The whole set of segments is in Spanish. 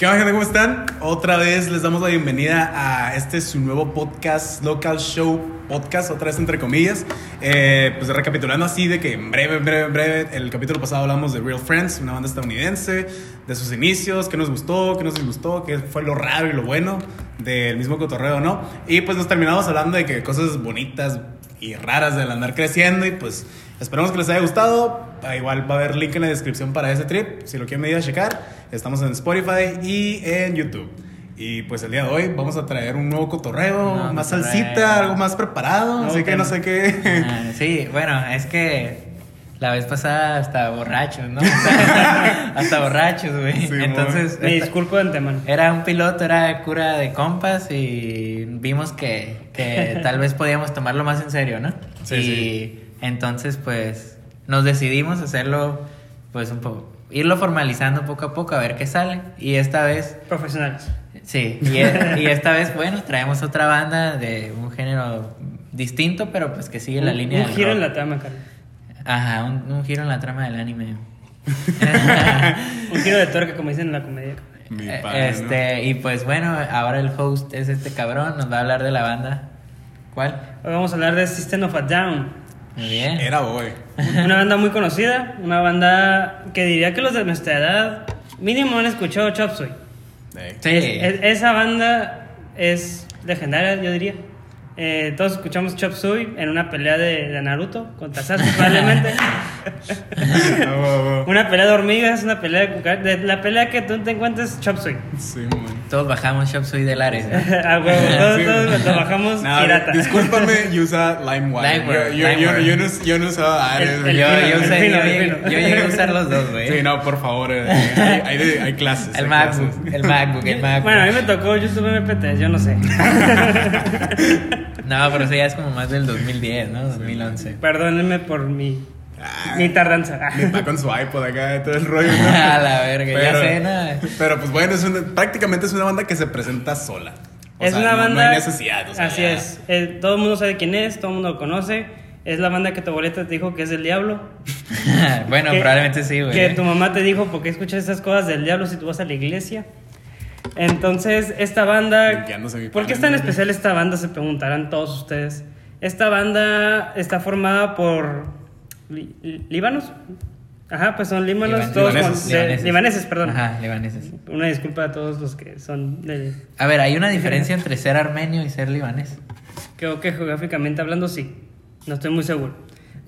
¿Qué onda, gente? ¿Cómo están? Otra vez les damos la bienvenida a este su nuevo podcast, Local Show Podcast, otra vez entre comillas. Eh, pues recapitulando así de que en breve, en breve, en breve, el capítulo pasado hablamos de Real Friends, una banda estadounidense, de sus inicios, qué nos gustó, qué nos disgustó, qué fue lo raro y lo bueno del mismo cotorreo, ¿no? Y pues nos terminamos hablando de que cosas bonitas y raras del andar creciendo y pues esperamos que les haya gustado. Ah, Igual va a haber link en la descripción para ese trip, si lo quieren venir a checar. Estamos en Spotify y en YouTube. Y pues el día de hoy vamos a traer un nuevo cotorreo, No, más cotorreo. salsita, algo más preparado, así No, que que no sé qué. Ah, sí, bueno, es que la vez pasada hasta borrachos, ¿no? hasta borrachos, güey. Sí, Entonces, Me disculpo de antemano. era un piloto, era cura de compas y vimos que, que tal vez podíamos tomarlo más en serio, ¿no? Sí, y sí. Entonces, pues, nos decidimos hacerlo, pues, un poco, irlo formalizando poco a poco, a ver qué sale. Y esta vez Profesionales. Sí, y, e- y esta vez, bueno, traemos otra banda de un género distinto, pero pues que sigue la Un- línea Un del giro en la trama, cara. Ajá, un, un giro en la trama del anime. Un giro de tuerca, como dicen en la comedia. Mi Eh, padre, ¿no? este, y pues bueno, ahora el host es este cabrón, nos va a hablar de la banda. ¿Cuál? Hoy vamos a hablar de System of a Down. Muy bien. Era hoy. Una banda muy conocida, una banda que diría que los de nuestra edad mínimo han escuchado Chop Suey. Ey. Sí. Es- es- esa banda es legendaria, yo diría. Eh, todos escuchamos Chop Suey en una pelea de, de Naruto contra Sasuke probablemente. Ah, una pelea de hormigas, una pelea de cucarachas. La pelea que tú te encuentres Chop Suey. Sí, man. Todos bajamos Shop Soy de Lares. ¿eh? A huevo, todos, Sí. todos lo bajamos No, pirata. discúlpame, yo usaba LimeWire. Yo, yo, yo, no, yo no usaba Ares. El- yo, fino, yo, el usé- fino, yo llegué, fino. yo llegué a usar los dos, güey. Sí, no, por favor. eh, Hay, hay de- hay clases. El hay MacBook, clases. el MacBook, el MacBook. Bueno, a mí me tocó YouTube MP3, yo no sé. No, pero eso ya es como más del 2010, ¿no? 2011. Perdónenme por mi, Ah, mi tardanza. Va con su iPod acá, todo el rollo. ¿no? A la verga, ya sé. Pero pues bueno, es una- prácticamente es una banda que se presenta sola. O es sea, una no- banda. No hay necesidad. o sea, así ya. es. Eh, todo el mundo sabe quién es, todo el mundo lo conoce. Es la banda que tu abuelita te dijo que es del diablo. bueno, Que- probablemente sí, güey. Que tu mamá te dijo, ¿por qué escuchas esas cosas del diablo si tú vas a la iglesia? Entonces, esta banda. ¿Por qué es tan especial esta banda? Se preguntarán todos ustedes. Esta banda está formada por. Li- li- ¿Líbanos? Ajá, pues son líbanos, Liban- todos con- libaneses. de- libaneses, perdón. Ajá, libaneses. Una disculpa a todos los que son del. A ver, ¿hay una diferencia entre ser armenio y ser libanés? Creo que geográficamente hablando, sí. No estoy muy seguro.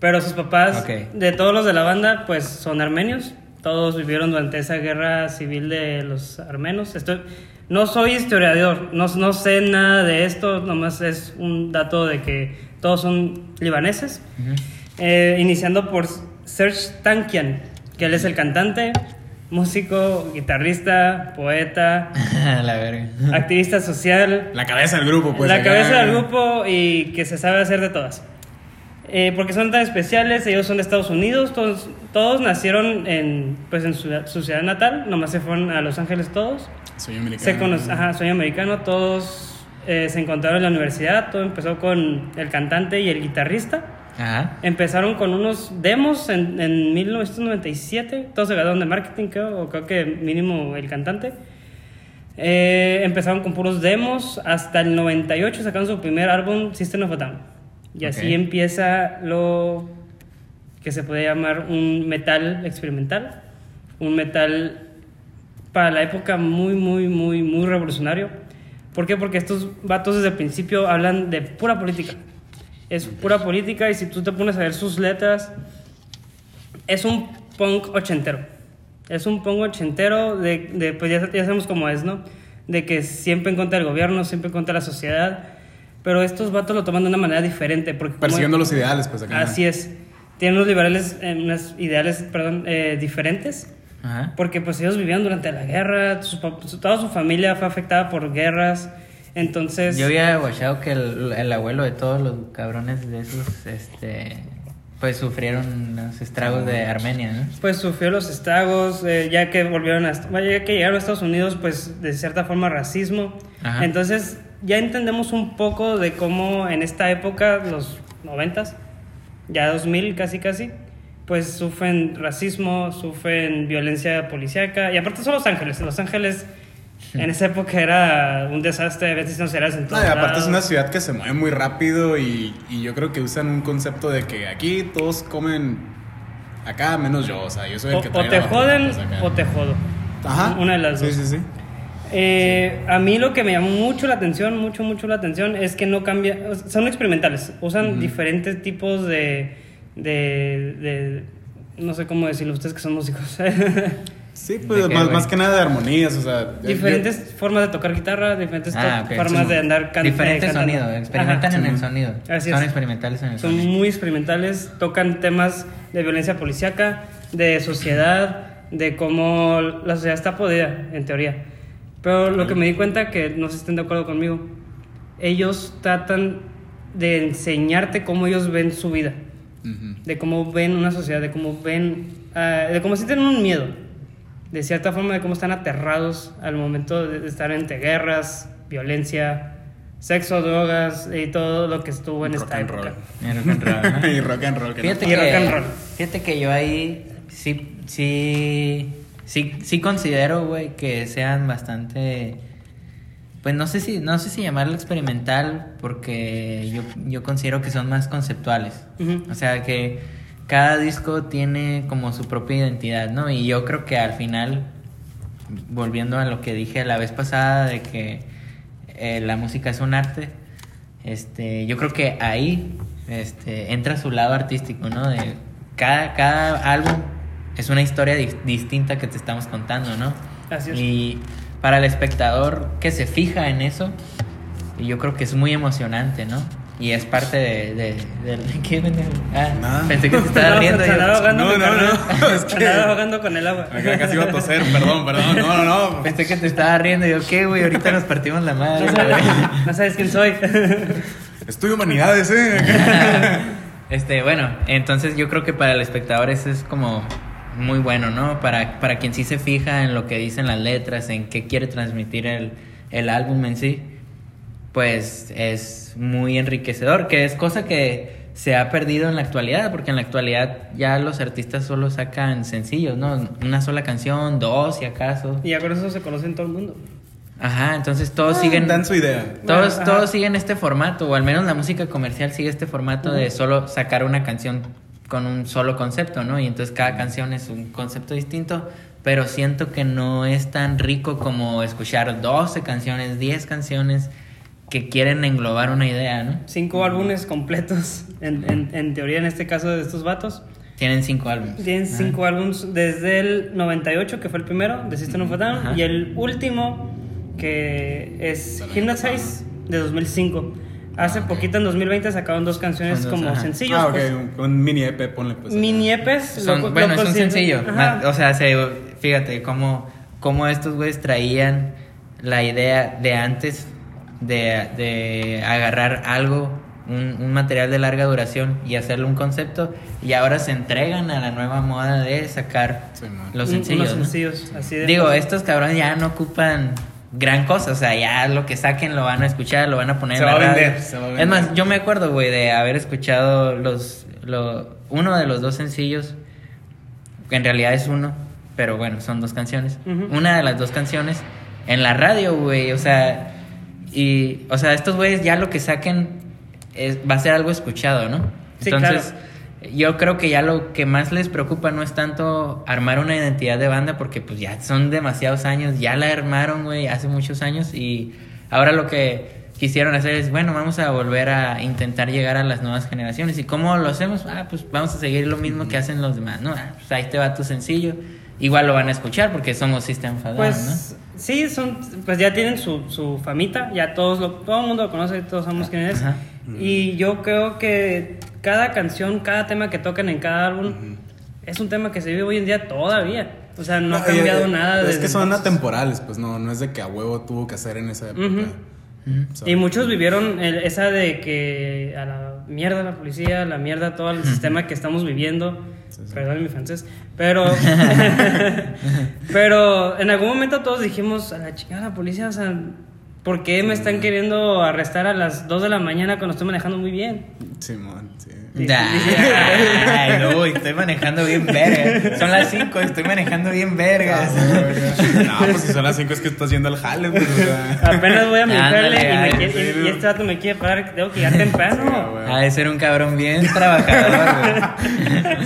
Pero sus papás, Ok. de todos los de la banda, pues son armenios. Todos vivieron durante esa guerra civil de los armenos. Estoy, no soy historiador, no, no sé nada de esto, nomás es un dato de que todos son libaneses. Eh, iniciando por Serge Tankian, que él es el cantante, músico, guitarrista, poeta, la verga. activista social, La cabeza del grupo, pues. la acá. cabeza del grupo y que se sabe hacer de todas. Eh, porque son tan especiales, ellos son de Estados Unidos, todos, todos nacieron en, pues en su, su ciudad natal, nomás se fueron a Los Ángeles todos. Soy americano. Se ajá, soy americano, todos eh, se encontraron en la universidad, todo empezó con el cantante y el guitarrista. Ajá. Empezaron con unos demos en, en 1997, todos se graduaron de marketing, creo, o creo que mínimo el cantante. Eh, empezaron con puros demos, hasta el 98 sacaron su primer álbum, System of a Down. Y así Ok. empieza lo que se puede llamar un metal experimental, un metal para la época muy, muy, muy, muy revolucionario. ¿Por qué? Porque estos vatos desde el principio hablan de pura política. Es pura política y si tú te pones a ver sus letras, es un punk ochentero. Es un punk ochentero de, de pues ya, ya sabemos cómo es, ¿no? De que siempre en contra del gobierno, siempre en contra de la sociedad. Pero estos vatos lo toman de una manera diferente. Porque Persiguiendo los ideales, pues acá. Así es. Tienen unos liberales, eh, unos ideales, perdón, eh, diferentes. Ajá. Porque pues ellos vivían durante la guerra, su- toda su familia fue afectada por guerras. Entonces... Yo había guachado que el, el abuelo de todos los cabrones de esos, este, pues sufrieron los estragos de Armenia, ¿no? pues sufrió los estragos, eh, ya que volvieron a, ya que llegaron a Estados Unidos, pues de cierta forma racismo. Ajá. Entonces ya entendemos un poco de cómo en esta época, los noventas, ya 2000 casi casi, pues sufren racismo, sufren violencia policíaca y aparte son Los Ángeles. Los Ángeles En esa época era un desastre, a veces no serás en No, todos y aparte es una ciudad que se mueve muy rápido y, y yo creo que usan un concepto de que aquí todos comen acá menos yo, o sea, yo soy el O, que o trae te joden pues, o te jodo. Ajá. Una de las sí, dos. Sí, sí, Eh, a mí lo que me llamó mucho la atención, mucho, mucho la atención, es que no cambia, o son experimentales, usan diferentes tipos de, de, de- no sé cómo decirlo, ustedes que son músicos, Sí, ¿De pues qué, más, más que nada de armonías, o sea. yo- diferentes formas de tocar guitarra, diferentes Ah, to- ok. formas Sí, de andar can- Diferentes cantando. sonidos, experimentan Ajá. en el Sí. sonido. Así Son es. experimentales en el Son sonido. muy experimentales, tocan temas de violencia policíaca, de sociedad, de cómo la sociedad está podrida, en teoría. Pero lo que me di cuenta, que no si estén de acuerdo conmigo, ellos tratan de enseñarte cómo ellos ven su vida, Ujú. de cómo ven una sociedad, de cómo ven, ah, de cómo sienten un miedo, de cierta forma, de cómo están aterrados al momento de estar entre guerras, violencia, sexo, drogas y todo lo que estuvo en Rock esta and época. roll. Y rock and roll, ¿no? y rock and roll. que no- Fíjate Y que, rock and roll. fíjate que yo ahí sí, sí, sí, sí considero, güey, que sean bastante, pues no sé si, no sé si llamarlo experimental, porque yo, yo considero que son más conceptuales. O sea que cada disco tiene como su propia identidad, ¿no? Y yo creo que al final, volviendo a lo que dije la vez pasada de que eh, la música es un arte, este, yo creo que ahí este, entra su lado artístico, ¿no? De cada, cada álbum es una historia di- distinta que te estamos contando, ¿no? Así es. Y para el espectador que se fija en eso, yo creo que es muy emocionante, ¿no? Y es parte de... de, de- ¿de ¿Qué pendejo? Ah, Nada. pensé que te estaba No, riendo. se ahogando No, no, no, es Se que- ahogando con el agua. Acá casi iba a toser, perdón, perdón. No, no, no. Pensé que te estaba riendo. Yo, ¿qué, güey? Ahorita nos partimos la madre. No sabes, no sabes quién soy. Estudio humanidades, ¿eh? Este, bueno, entonces yo creo que para el espectador eso es como muy bueno, ¿no? Para, para quien sí se fija en lo que dicen las letras, en qué quiere transmitir el, el álbum en sí, pues es muy enriquecedor, que es cosa que se ha perdido en la actualidad, porque en la actualidad ya los artistas solo sacan sencillos, ¿no? Una sola canción, dos si acaso. Y ya con eso se conoce en todo el mundo. Ajá, entonces todos siguen... Dan su idea. Todos, todos siguen este formato, o al menos la música comercial sigue este formato de solo sacar una canción con un solo concepto, ¿no? Y entonces cada canción es un concepto distinto, pero siento que no es tan rico como escuchar 12 canciones, 10 canciones que quieren englobar una idea, ¿no? Cinco álbumes completos, en, en, en teoría en este caso de estos vatos. Tienen cinco álbumes. Tienen Ajá. cinco álbumes desde el 98, que fue el primero, de System of a Down, Ajá. y el último, que es Hypnotize, de 2005. Hace Ah, ok. poquito, en 2020, sacaron dos canciones dos, como ajá. sencillos. Ah, ok, pues. un, un mini EP, ponle pues. Mini EPs. Son- lo- lo bueno, es un sencillo. Ajá. O sea, se, fíjate cómo, cómo estos güeyes traían la idea de antes de, de agarrar algo, un, un material de larga duración y hacerle un concepto, y ahora se entregan a la nueva moda de sacar Sí, los Un- sencillos. unos ¿no? sencillos, así de Digo, estos cabrones ya no ocupan gran cosa, o sea, ya lo que saquen lo van a escuchar, lo van a poner Se en la va a radio. vender, se va a Es vender. más, yo me acuerdo, güey, de haber escuchado los, lo- uno de los dos sencillos, que en realidad es uno, pero bueno, son dos canciones. Una de las dos canciones en la radio, güey, o sea, y, o sea, estos güeyes ya lo que saquen es, va a ser algo escuchado, ¿no? Sí, Entonces, yo creo que ya lo que más les preocupa no es tanto armar una identidad de banda, porque pues ya son demasiados años, ya la armaron, güey, hace muchos años, y ahora lo que quisieron hacer es, bueno, vamos a volver a intentar llegar a las nuevas generaciones. ¿Y cómo lo hacemos? Ah, pues vamos a seguir lo mismo que hacen los demás, ¿no? Ah, pues ahí te va tu sencillo. Igual lo van a escuchar porque somos System Down, Pues sí, son, pues ya tienen su, su famita, ya todos lo, todo el mundo lo conoce, todos sabemos quién es. Ajá. Y yo creo que cada canción, cada tema que tocan en cada álbum es un tema que se vive hoy en día todavía. O sea, no, ha cambiado y- nada. Es que son entonces. atemporales, pues no, no es de que a huevo tuvo que hacer en esa época. Y muchos vivieron el- esa de que a la mierda la policía, a la mierda todo el sistema que estamos viviendo. Sí, sí. Perdón mi francés. Pero, pero en algún momento todos dijimos, a la chingada la policía, o sea, ¿por qué me están queriendo arrestar a las 2 de la mañana cuando estoy manejando muy bien? Simón, sí. Ya, ay, no, estoy manejando bien verga. Son las 5, estoy manejando bien vergas. No, pues si son las 5 es que estás yendo al jale, pues, o sea. Apenas voy a mi jale y, me quiere- serio. y este rato me quiere parar que tengo que llegar temprano. Ha de ser un cabrón bien trabajador.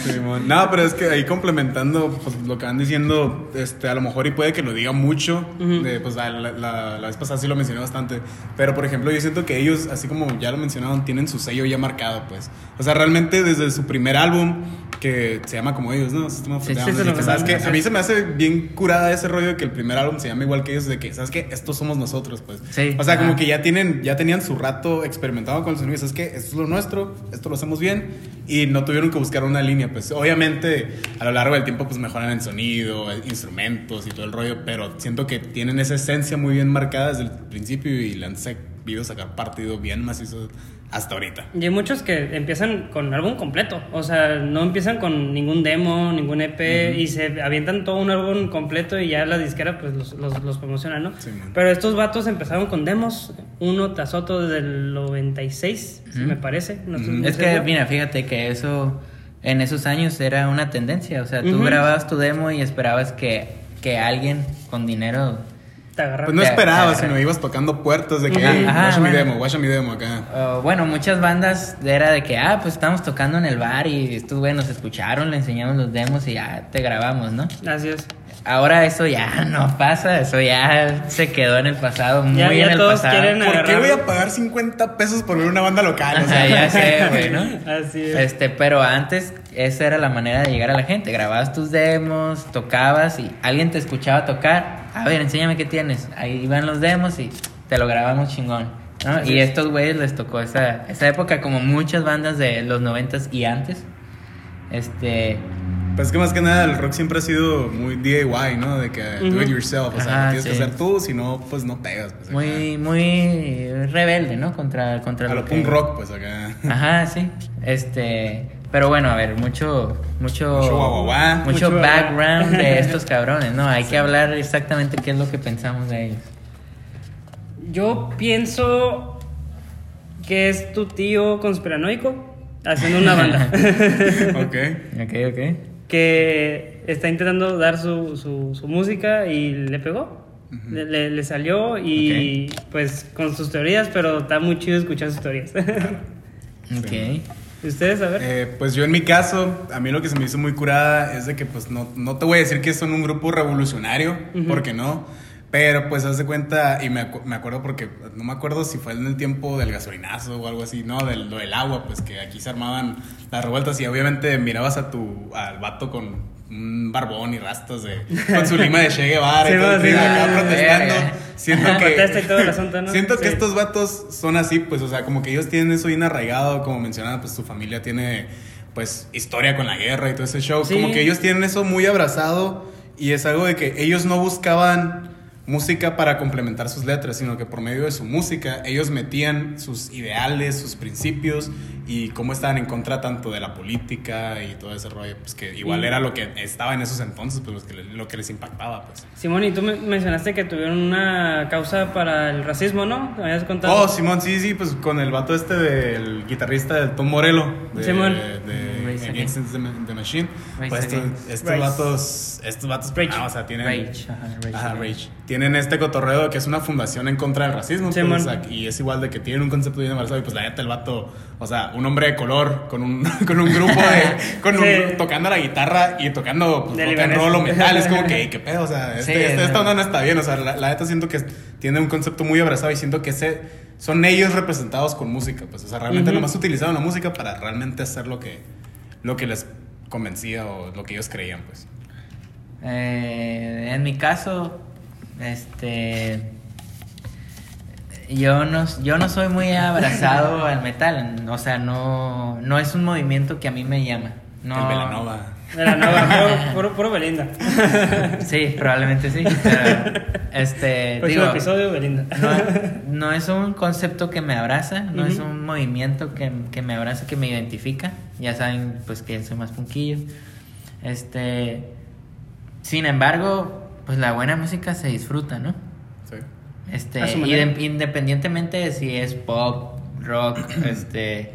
Simón. No, pero es que ahí complementando pues, lo que van diciendo, este, a lo mejor y puede que lo diga mucho, de, pues la, la- la- la vez pasada sí lo mencioné bastante, pero por ejemplo yo siento que ellos, así como ya lo mencionaron, tienen su sello ya marcado, pues. O sea, realmente desde su primer álbum, que se llama como ellos, ¿no? Of a Sí, Down, sí, que, ¿sabes sí. A mí se me hace bien curada ese rollo de que el primer álbum se llama igual que ellos, de que, ¿sabes qué? Estos somos nosotros, pues. Sí, O sea, como ajá. que ya tienen, ya tenían su rato experimentado con el sonido, ¿sabes qué? Esto es lo nuestro, esto lo hacemos bien, y no tuvieron que buscar una línea, pues. Obviamente, a lo largo del tiempo, pues mejoran en sonido, instrumentos y todo el rollo, pero siento que tienen esa esencia muy bien marcada desde el principio y le han sabido sacar partido bien macizo hasta ahorita. Y hay muchos que empiezan con álbum completo. O sea, no empiezan con ningún demo, ningún EP y se avientan todo un álbum completo y ya la disquera pues los, los, los promociona, ¿no? Sí. Pero estos vatos empezaron con demos, uno tras otro desde el 96, si Ujú. me parece. No Es que, seguro. mira, fíjate que eso en esos años era una tendencia. O sea, tú grababas tu demo y esperabas que, que alguien con dinero. Te agarran. Pues no esperabas, sino ibas tocando puertas de que, Ajá, hey, guacha mi bueno. demo, guacha mi demo acá. uh, bueno, muchas bandas era de que, ah, pues estamos tocando en el bar y estos güey nos escucharon, le enseñamos los demos y ya te grabamos, ¿no? Es. Ahora eso ya no pasa, eso ya se quedó en el pasado, muy Ya- ya en el todos pasado. quieren ¿Por qué voy a pagar 50 pesos por ver una banda local? O Ajá, sea, ya sé, güey, ¿no? Así es. Este, pero antes esa era la manera de llegar a la gente. Grababas tus demos, tocabas y alguien te escuchaba tocar. A ver, enséñame qué tienes. Ahí van los demos y te lo grabamos chingón. ¿no? Y es. estos güeyes les tocó esa, esa época como muchas bandas de los noventas y antes. Este, Pues es que más que nada el rock siempre ha sido muy DIY, ¿no? De que do it yourself, o sea, Ajá, lo tienes que hacer tú, si no, pues no pegas. Pues, muy, muy rebelde, ¿no? Contra, contra A lo que- punk rock, pues acá. Ajá, sí. Este, pero bueno, a ver, mucho, mucho, Mucho guau, guau, guau. mucho background guau. de estos cabrones, ¿no? Hay que hablar exactamente qué es lo que pensamos de ellos. Yo pienso que es tu tío conspiranoico haciendo una banda. ok. Ok, ok. Que está intentando dar su, su, su música y le pegó. le, le- le salió y pues con sus teorías, pero está muy chido escuchar sus teorías. Ok. ¿Y ustedes, a ver? Eh, pues yo en mi caso, a mí lo que se me hizo muy curada es de que pues no, no te voy a decir que son un grupo revolucionario, Ujú. porque no. Pero pues haz de cuenta, y me, acu- me acuerdo porque no me acuerdo si fue en el tiempo del gasolinazo o algo así, no, del, del agua, pues que aquí se armaban las revueltas y obviamente mirabas a tu, al vato con un barbón y rastas de, con su lima de Che Guevara Sí, y todo sí, trip sí, acá protestando. Siento que, Protesta y todo el asunto, ¿no? siento que estos vatos son así, pues, o sea, como que ellos tienen eso bien arraigado, como mencionaba, pues su familia tiene, pues, historia con la guerra y todo ese show. Como que ellos tienen eso muy abrazado y es algo de que ellos no buscaban música para complementar sus letras, sino que por medio de su música ellos metían sus ideales, sus principios y cómo estaban en contra tanto de la política y todo ese rollo, pues que igual Mm. era lo que estaba en esos entonces, pues lo que, lo que les impactaba, pues. Simón, y tú me- mencionaste que tuvieron una causa para el racismo, ¿no? ¿Me habías contado? Oh, Simón, sí, sí, pues con el vato este del guitarrista de Tom Morello, de, Simón. de Race Against the, the Machine. Race Pues estos, estos Rage. vatos, estos vatos, Rage. ah, o sea, tienen... Rage, ajá, Rage Ajá, Against. Rage. Tienen este cotorreo que es una fundación en contra del racismo, pues, o sea, y es igual de que tienen un concepto bien embarazado y pues la neta el vato, o sea, un hombre de color con un, con un grupo de, con un- Sí. tocando la guitarra y tocando pues, De rock and roll o metal, es como que, ¿qué pedo? O sea, este, Sí, este- esta no. onda no está bien, o sea, la, la neta siento que tiene un concepto muy abrazado y siento que ese, son ellos representados con música, pues, o sea, realmente Ujú. nomás utilizaron la música para realmente hacer lo que, lo que les convencía o lo que ellos creían, pues. Eh, en mi caso, este. Yo no, yo no soy muy abrazado al metal. O sea, no, no es un movimiento que a mí me llama. No, El Belanova. De la nueva, puro, puro, puro Belinda. Sí, probablemente sí. pero, este, digo, episodio, Belinda. no, no es un concepto que me abraza, no es un movimiento que, que me abraza, que me identifica. Ya saben, pues que soy más punquillo. Este, sin embargo, pues la buena música se disfruta, ¿no? Sí. Este, independientemente de si es pop, rock, este,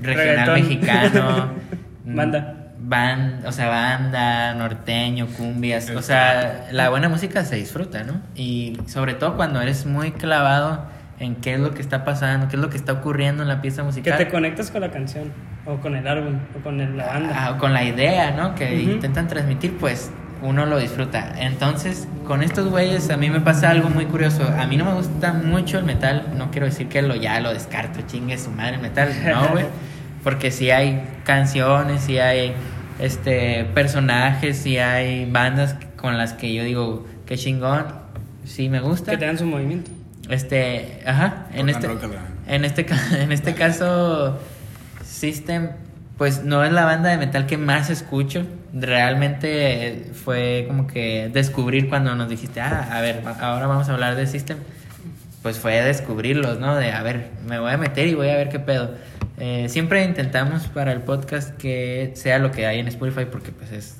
regional Reggaetón. mexicano. mm, Banda. ban- o sea, banda, norteño, cumbias. O sea, la buena música se disfruta, ¿no? Y sobre todo cuando eres muy clavado en qué es lo que está pasando, qué es lo que está ocurriendo en la pieza Que musical. te conectas con la canción, o con el álbum, o con el- la banda. Ah, con la idea, ¿no? Que intentan transmitir, pues uno lo disfruta. Entonces, con estos güeyes a mí me pasa algo muy curioso. A mí no me gusta mucho el metal. No quiero decir que lo ya lo descarto, chingue su madre el metal. No, güey. Porque si hay canciones, si hay este personajes, si hay bandas con las que yo digo, qué chingón, sí me gusta. Que te dan su movimiento. Este, ajá, en Rock este, en este, ca- en este caso, System, pues no es la banda de metal que más escucho. Realmente fue como que descubrir cuando nos dijiste, ah, a ver, ahora vamos a hablar de System. Pues fue descubrirlos, ¿no? De, a ver, me voy a meter y voy a ver qué pedo. Eh, siempre intentamos para el podcast que sea lo que hay en Spotify porque pues es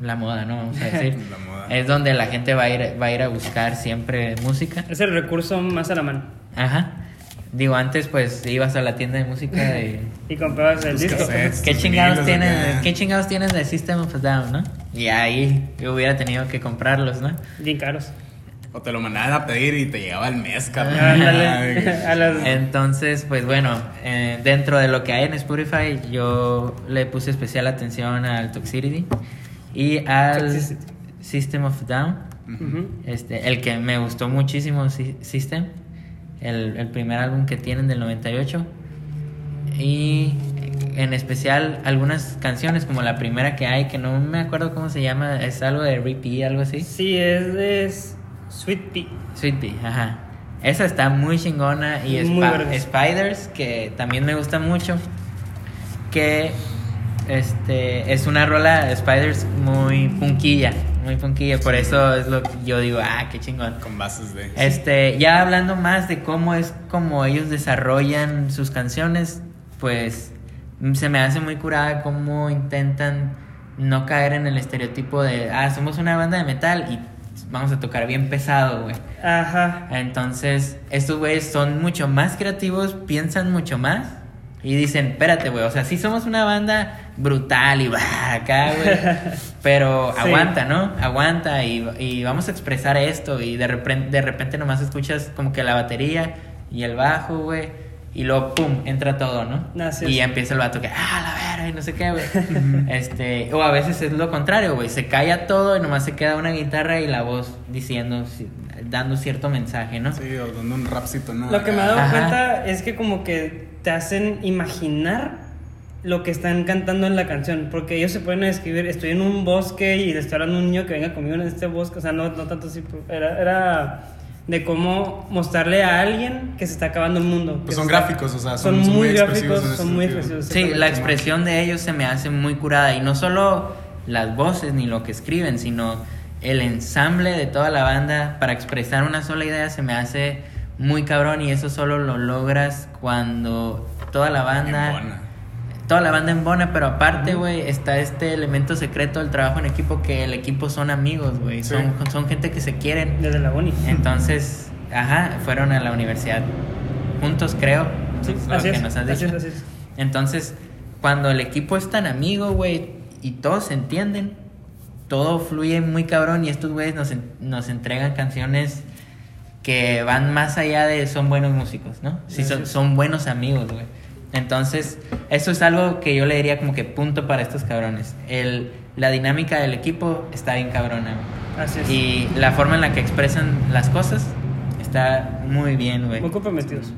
la moda, ¿no? Vamos a decir. La moda. Es donde la gente va a ir, va a ir a buscar siempre música. Es el recurso más a la mano. Ajá. Digo, antes pues ibas a la tienda de música y... Y comprabas el disco. cassettes. ¿Qué chingados, tienes, acá. ¿Qué chingados tienes de System of a Down, no? Y ahí yo hubiera tenido que comprarlos, ¿no? Bien caros. O te lo mandaban a pedir y te llegaba el mes, cabrón. Ándale. A las- Entonces, pues bueno, eh, dentro de lo que hay en Spotify, yo le puse especial atención al Toxicity y al Toxicity. System of a Down. Este, el que me gustó muchísimo, Sy- System, el, el primer álbum que tienen del 98. Y en especial algunas canciones, como la primera que hay, que no me acuerdo cómo se llama, es algo de Rippy, algo así. Sí, es de Sweet Pea. Sweet Pea, ajá. Esa está muy chingona. Y Muy. Spiders, que también me gusta mucho. Que este es una rola Spiders muy punquilla. Muy punquilla. Por eso es lo que yo digo, ah, qué chingón. Con bases de. Este, ya hablando más de cómo es como ellos desarrollan sus canciones, pues mm, se me hace muy curada cómo intentan no caer en el estereotipo de, ah, somos una banda de metal y vamos a tocar bien pesado, güey. Ajá. Entonces, estos güeyes son mucho más creativos, piensan mucho más y dicen, espérate, güey, o sea, sí somos una banda brutal y bah, acá, güey, pero Sí. aguanta, ¿no? Aguanta y, y vamos a expresar esto y de repente, de repente nomás escuchas como que la batería y el bajo, güey, y luego, pum, entra todo, ¿no? Así y empieza el vato que, ah, la verga, y no sé qué, güey. este, o a veces es lo contrario, güey, se calla todo y nomás se queda una guitarra y la voz diciendo, ci- dando cierto mensaje, ¿no? Sí, o dando un rapcito, ¿no? Lo que me he dado Ajá. cuenta es que como que te hacen imaginar lo que están cantando en la canción, porque ellos se pueden escribir, estoy en un bosque y le estoy hablando a un niño que venga conmigo en este bosque, o sea, no, no tanto así, era, era de cómo mostrarle a alguien que se está acabando el mundo. Pues son gráficos, o sea, son, son- son muy muy expresivos gráficos, son muy expresivos. Sí, la expresión de ellos se me hace muy curada y no solo las voces ni lo que escriben, sino el ensamble de toda la banda para expresar una sola idea se me hace muy cabrón y eso solo lo logras cuando toda la banda Embona. toda la banda en bona, pero aparte, güey, está este elemento secreto del trabajo en equipo que el equipo son amigos, güey, Sí. son, son gente que se quieren. Desde la Boni. Entonces, ajá, fueron a la universidad juntos, creo. Sí, lo así que es, nos has así dicho. es, así es. Entonces, cuando el equipo es tan amigo, güey, y todos se entienden, todo fluye muy cabrón y estos güeyes nos, en- nos entregan canciones que van más allá de son buenos músicos, ¿no? Sí, son, son buenos amigos, güey. Entonces, eso es algo que yo le diría como que punto para estos cabrones. El, la dinámica del equipo está bien cabrona. Así es. Y la forma en la que expresan las cosas está muy bien, güey. Muy comprometidos.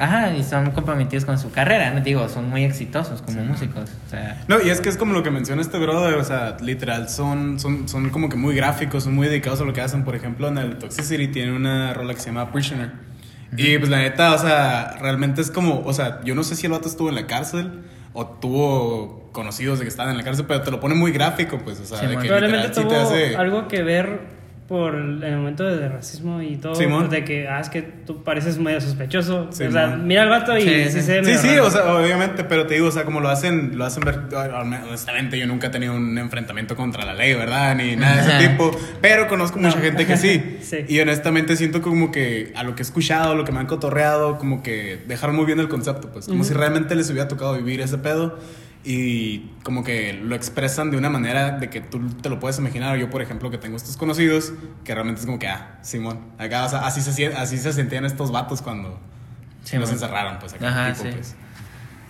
Ajá, y son comprometidos con su carrera, ¿no? Digo, son muy exitosos como músicos. O sea, No, y es que es como lo que menciona este brother, o sea, literal, son, son, son como que muy gráficos, son muy dedicados a lo que hacen. Por ejemplo, en el Toxicity tiene una rola que se llama Prisoner. Y pues la neta, o sea, realmente es como, o sea, yo no sé si el vato estuvo en la cárcel o tuvo conocidos de que estaban en la cárcel, pero te lo pone muy gráfico, pues, o sea, Sí, de que Probablemente literal sí te hace... algo que ver por el momento de racismo y todo. Simón. De que, ah, es que tú pareces medio sospechoso. o sea, mira al vato y Sí, sí, sí. se Sí, o sea, obviamente, pero te digo, o sea, como lo hacen, lo hacen ver, honestamente yo nunca he tenido un enfrentamiento contra la ley, ¿verdad? Ni nada de ese Ajá. tipo, pero conozco mucha No. gente que sí. Sí. Y honestamente siento como que a lo que he escuchado, lo que me han cotorreado, como que dejaron muy bien el concepto, pues, como si realmente les hubiera tocado vivir ese pedo y como que lo expresan de una manera de que tú te lo puedes imaginar. Yo, por ejemplo, que tengo estos conocidos, que realmente es como que, ah, Simón, acá, o sea, así se, así se sentían estos vatos cuando Sí, los encerraron, pues, acá, Ajá, tipo, sí. pues.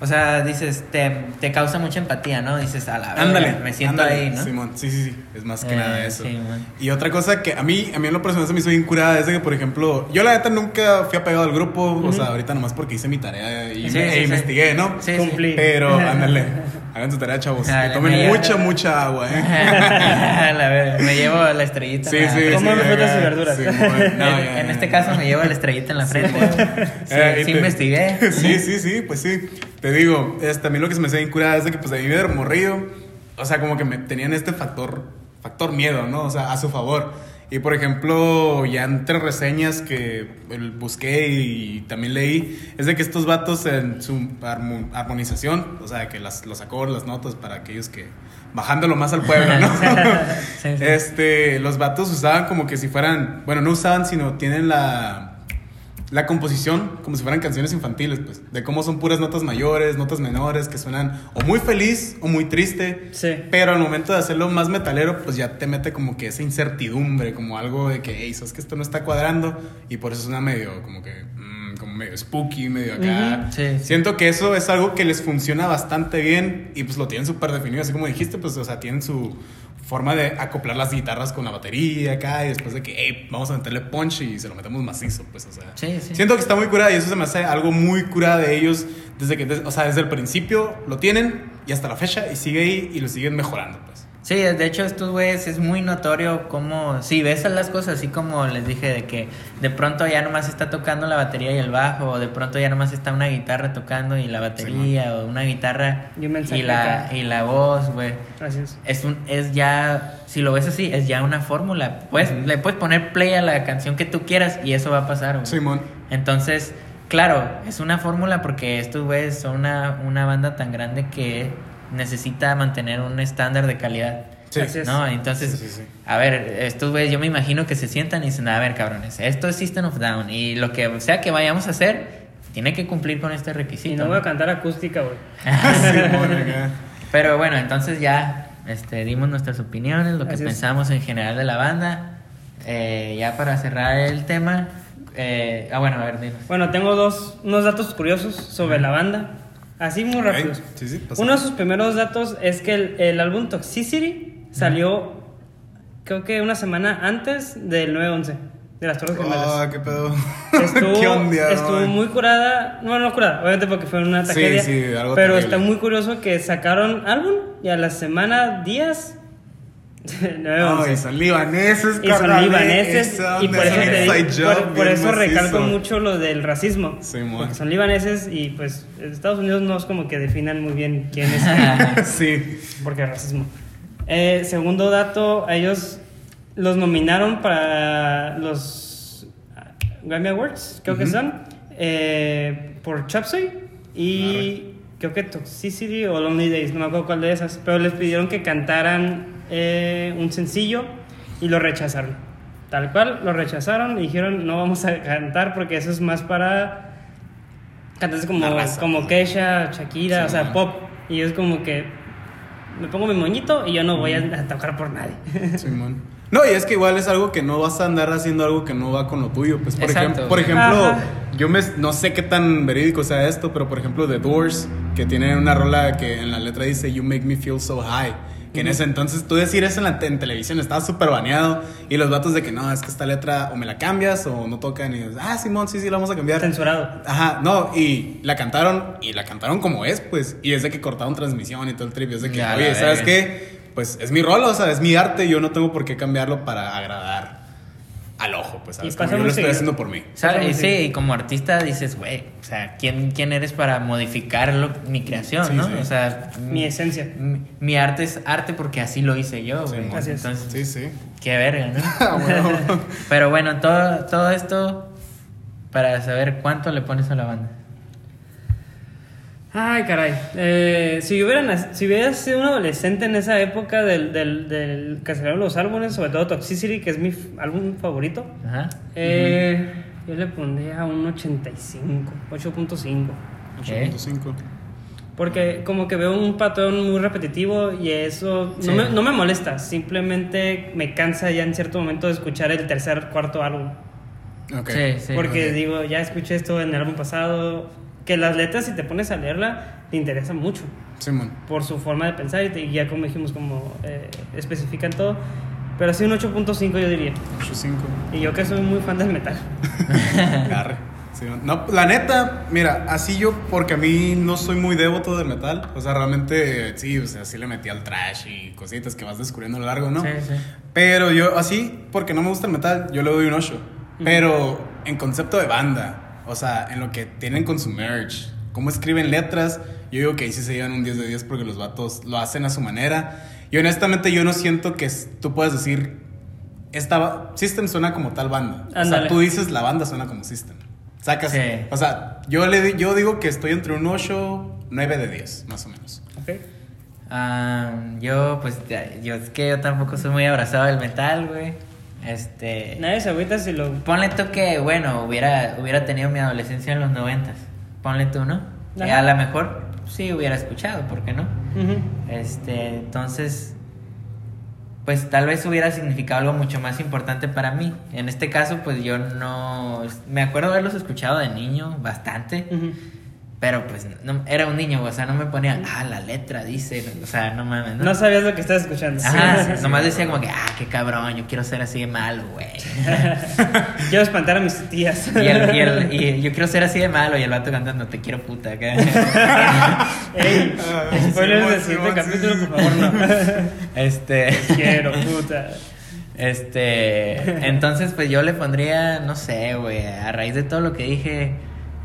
O sea, dices, te, te causa mucha empatía, ¿no? Dices, a la verga, Ándale, me siento ándale, ahí, ¿no? Simón, sí, sí, sí, es más que Eh, nada eso. sí, y otra cosa que a mí, a mí en lo personal se me hizo bien curada es de que, por ejemplo, yo la neta nunca fui apegado al grupo, o sea, ahorita nomás porque hice mi tarea y Sí, me- sí, e sí. investigué, ¿no? Sí. Cumplí. Pero, ándale, hagan su tarea, chavos. Dale, que tomen me- mucha, mucha agua, ¿eh? la me llevo la estrellita. Sí, la sí, sí, frutas y verduras. Simón, no, en, en este caso me llevo la estrellita en la frente. Sí, Eh, sí te- investigué. Sí, sí, sí, pues sí. Te digo, es, también lo que se me hace bien curada es de que pues a mí me morrillo, o sea, como que me tenían este factor, factor miedo, ¿no? O sea, a su favor. Y por ejemplo, ya entre reseñas que busqué y también leí, es de que estos vatos en su armo- armonización, o sea, que las, los acordes, las notas para aquellos que bajándolo más al pueblo, ¿no? Sí, sí. Este, los vatos usaban como que si fueran, bueno, no usaban, sino tienen la la composición como si fueran canciones infantiles, pues, de cómo son puras notas mayores, notas menores que suenan o muy feliz o muy triste. Sí. Pero al momento de hacerlo más metalero, pues ya te mete como que esa incertidumbre, como algo de que, hey, sabes que esto no está cuadrando y por eso suena medio como que mm, como medio spooky, medio acá. Sí. Siento que eso es algo que les funciona bastante bien y pues lo tienen súper definido, así como dijiste, pues, o sea, tienen su forma de acoplar las guitarras con la batería acá y después de que, hey, vamos a meterle punch y se lo metemos macizo, pues, o sea. Sí, sí. Siento que está muy curada y eso se me hace algo muy curada de ellos desde que, o sea, desde el principio lo tienen y hasta la fecha y sigue ahí y lo siguen mejorando, pues. Sí, de hecho estos güeyes es muy notorio como, si ves las cosas así como les dije, de que de pronto ya nomás está tocando la batería y el bajo, o de pronto ya nomás está una guitarra tocando y la batería, o una guitarra Y un mensaje y la, y la voz, güey. Gracias. Es, un, es ya, si lo ves así, es ya una fórmula. Pues, Le puedes poner play a la canción que tú quieras y eso va a pasar, güey. Simón. Entonces, claro, es una fórmula porque estos güeyes son una, una banda tan grande que necesita mantener un estándar de calidad. Sí. ¿No? Entonces, Sí, sí, sí. a ver, estos güeyes, yo me imagino que se sientan y dicen, a ver, cabrones, esto es System of Down y lo que sea que vayamos a hacer, tiene que cumplir con este requisito. Y no ¿no? voy a cantar acústica, güey. Acá. Pero bueno, entonces ya este, dimos nuestras opiniones, lo que Así es. pensamos en general de la banda. Eh, ya para cerrar el tema, eh, ah, bueno, a ver, dinos. Bueno, tengo dos, unos datos curiosos sobre la banda. Así muy rápidos. sí, sí, pasa. Uno de sus primeros datos es que el, el álbum Toxicity salió, creo que una semana antes del 9-11, de las Torres Gemelas. Ah, qué pedo. Estuvo, qué estuvo muy curada, no, no curada, obviamente porque fue una Sí, tragedia. sí, algo pero terrible. está muy curioso que sacaron álbum y a la semana, días, 9/11. Ay, son libaneses, Y son libaneses. esa Y por es eso, te digo- por, eso recalco mucho lo del racismo. Sí, porque son libaneses y pues Estados Unidos no es como que definan muy bien quién es quién, Sí. porque es racismo. Eh, segundo dato, ellos los nominaron para los Grammy Awards, creo que son, eh, por Chopsy y creo que Toxicity o Lonely Days, no me acuerdo cuál de esas, pero les pidieron que cantaran eh, un sencillo y lo rechazaron. Tal cual, lo rechazaron y dijeron no vamos a cantar porque eso es más para cantantes como, raza, como. Kesha, Shakira, Sí, o sea, man. pop. Y es como que me pongo mi moñito y yo no voy a, tocar por nadie. Simón. No, y es que igual es algo que no vas a andar haciendo algo que no va con lo tuyo. Pues, por, Exacto. ejem- por ejemplo, Ajá. yo me, no sé qué tan verídico sea esto, pero por ejemplo, The Doors, que tiene una rola que en la letra dice You make me feel so high. Que en ese entonces tú decir eso en, la, en televisión estaba súper baneado. Y los vatos de que no, es que esta letra o me la cambias o no tocan. Y dices, ah, Simón, sí, sí, la vamos a cambiar. Censurado. Ajá, no, y la cantaron, y la cantaron como es, pues. Y es de que cortaron transmisión y todo el trip. y es de que, Ya, oye, ¿sabes qué? Pues es mi rol, o sea, es mi arte, yo no tengo por qué cambiarlo para agradar al ojo, pues, ¿sabes? Y Como yo lo estoy seguido. haciendo por mí. ¿Sabes? Sí. Sí, y como artista dices, güey, o sea, ¿quién, ¿quién eres para modificar lo- mi creación, Sí, no? sí. O sea, Mi esencia. mi, mi arte es arte porque así lo hice yo, Sí, güey. es. Entonces, Sí, sí. qué verga, ¿no? Ah, bueno. Pero bueno, todo, todo esto para saber cuánto le pones a la banda. Ay, caray. Eh, si, hubiera, nac- si hubieras sido un adolescente en esa época del, del, del que salieron los álbumes, sobre todo Toxicity, que es mi álbum favorito, Ajá. eh, yo le pondría un 85, 8.5. 8.5. Porque como que veo un patrón muy repetitivo y eso Sí. no, me, no me molesta, simplemente me cansa ya en cierto momento de escuchar el tercer, cuarto álbum. Ok. Sí, sí. Porque digo, ya escuché esto en el álbum pasado, que las letras si te pones a leerla te interesan mucho Simón. por su forma de pensar y, te- y ya como dijimos, como eh, especifican todo. Pero sí un 8.5 yo diría. 8.5. Y yo que soy muy fan del metal. Sí, no, la neta, mira, así yo, porque a mí no soy muy devoto del metal. O sea, realmente, sí, o sea, sí le metí al trash y cositas que vas descubriendo a lo largo, ¿no? Sí, sí. Pero yo, así, porque no me gusta el metal, yo le doy un 8. Pero en concepto de banda, o sea, en lo que tienen con su merch, cómo escriben letras, yo digo que ahí sí se llevan un 10 de 10 porque los vatos lo hacen a su manera. Y honestamente yo no siento que tú puedas decir, esta System suena como tal banda. O sea, tú dices la banda suena como System. Sacas. Sí. O sea, yo, le, yo digo que estoy entre un 8, 9 de 10, más o menos. ¿Ok? Ah, yo, pues, yo es que yo tampoco soy muy abrazado del metal, güey. Este. Nadie se agüita si lo... Ponle tú que, bueno, hubiera, hubiera tenido mi adolescencia en los noventas. Ponle tú, ¿no? Eh, a lo mejor sí hubiera escuchado, ¿por qué no? Este, entonces, pues tal vez hubiera significado algo mucho más importante para mí. En este caso, pues yo no... Me acuerdo haberlos escuchado de niño bastante. Pero pues no, era un niño, o sea, no me ponía, ah, la letra dice, o sea, no mames, ¿no? No sabías lo que estabas escuchando. Ajá, Sí, sí, sí. nomás decía como que, ah, qué cabrón, yo quiero ser así de malo, güey. Quiero espantar a mis tías. Y, el- y el- y yo quiero ser así de malo y el vato cantando, te quiero puta. Ey, spoilers del siguiente capítulo, por favor, no. Este, Quiero, puta. este, entonces pues yo le pondría, no sé, güey, a raíz de todo lo que dije,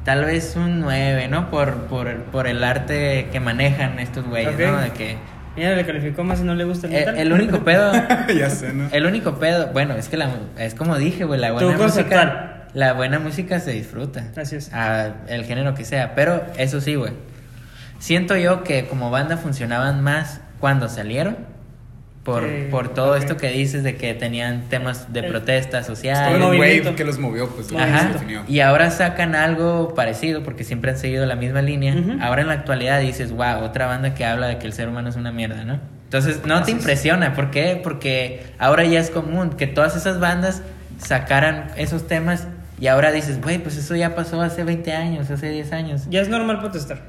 tal vez un 9, ¿no? Por, por, por el arte que manejan estos güeyes. ¿no? De que Mira, le calificó más y no le gusta el el, metal. el único pedo, ya sé, ¿no? el único pedo, bueno, es que la, es como dije, güey, la buena música, la buena música se disfruta. Así es. a el género que sea. Pero eso sí, güey. Siento yo que como banda funcionaban más cuando salieron. Por, Sí, por todo ok. esto que dices de que tenían temas de El- protesta Todo social. el movimiento. wave que los movió, pues, lo Ajá. Y ahora sacan algo parecido porque siempre han seguido la misma línea. Ujú. Ahora en la actualidad dices, wow, otra banda que habla de que el ser humano es una mierda, ¿no? Entonces no Así te es. impresiona. ¿Por qué? Porque ahora ya es común que todas esas bandas sacaran esos temas y ahora dices, güey, pues eso ya pasó hace 20 años, hace 10 años. Ya es normal protestar.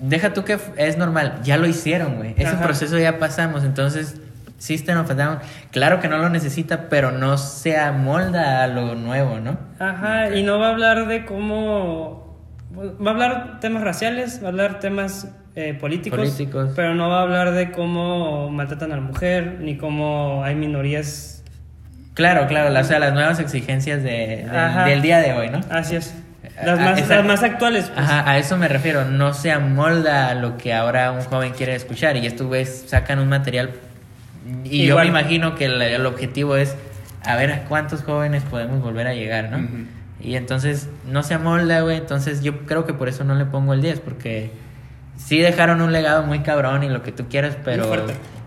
Deja tú que es normal, ya lo hicieron, güey. Ese Ajá. proceso ya pasamos, entonces System of a Down, claro que no lo necesita, pero no se amolda a lo nuevo, ¿no? Ajá, y no va a hablar de cómo. Va a hablar temas raciales, va a hablar temas eh, políticos, Políticos. pero no va a hablar de cómo maltratan a la mujer, ni cómo hay minorías. Claro, claro, la- o sea, las nuevas exigencias de, del día de hoy, ¿no? Así es. Las Ah, más, esa- las más actuales. pues. Ajá, a eso me refiero, no se amolda a lo que ahora un joven quiere escuchar y estos güeyes sacan un material y yo Igual. me imagino que el, el objetivo es a ver a cuántos jóvenes podemos volver a llegar, ¿no? Ujú. Y entonces no se amolda, güey, entonces yo creo que por eso no le pongo el 10 porque sí dejaron un legado muy cabrón y lo que tú quieras, pero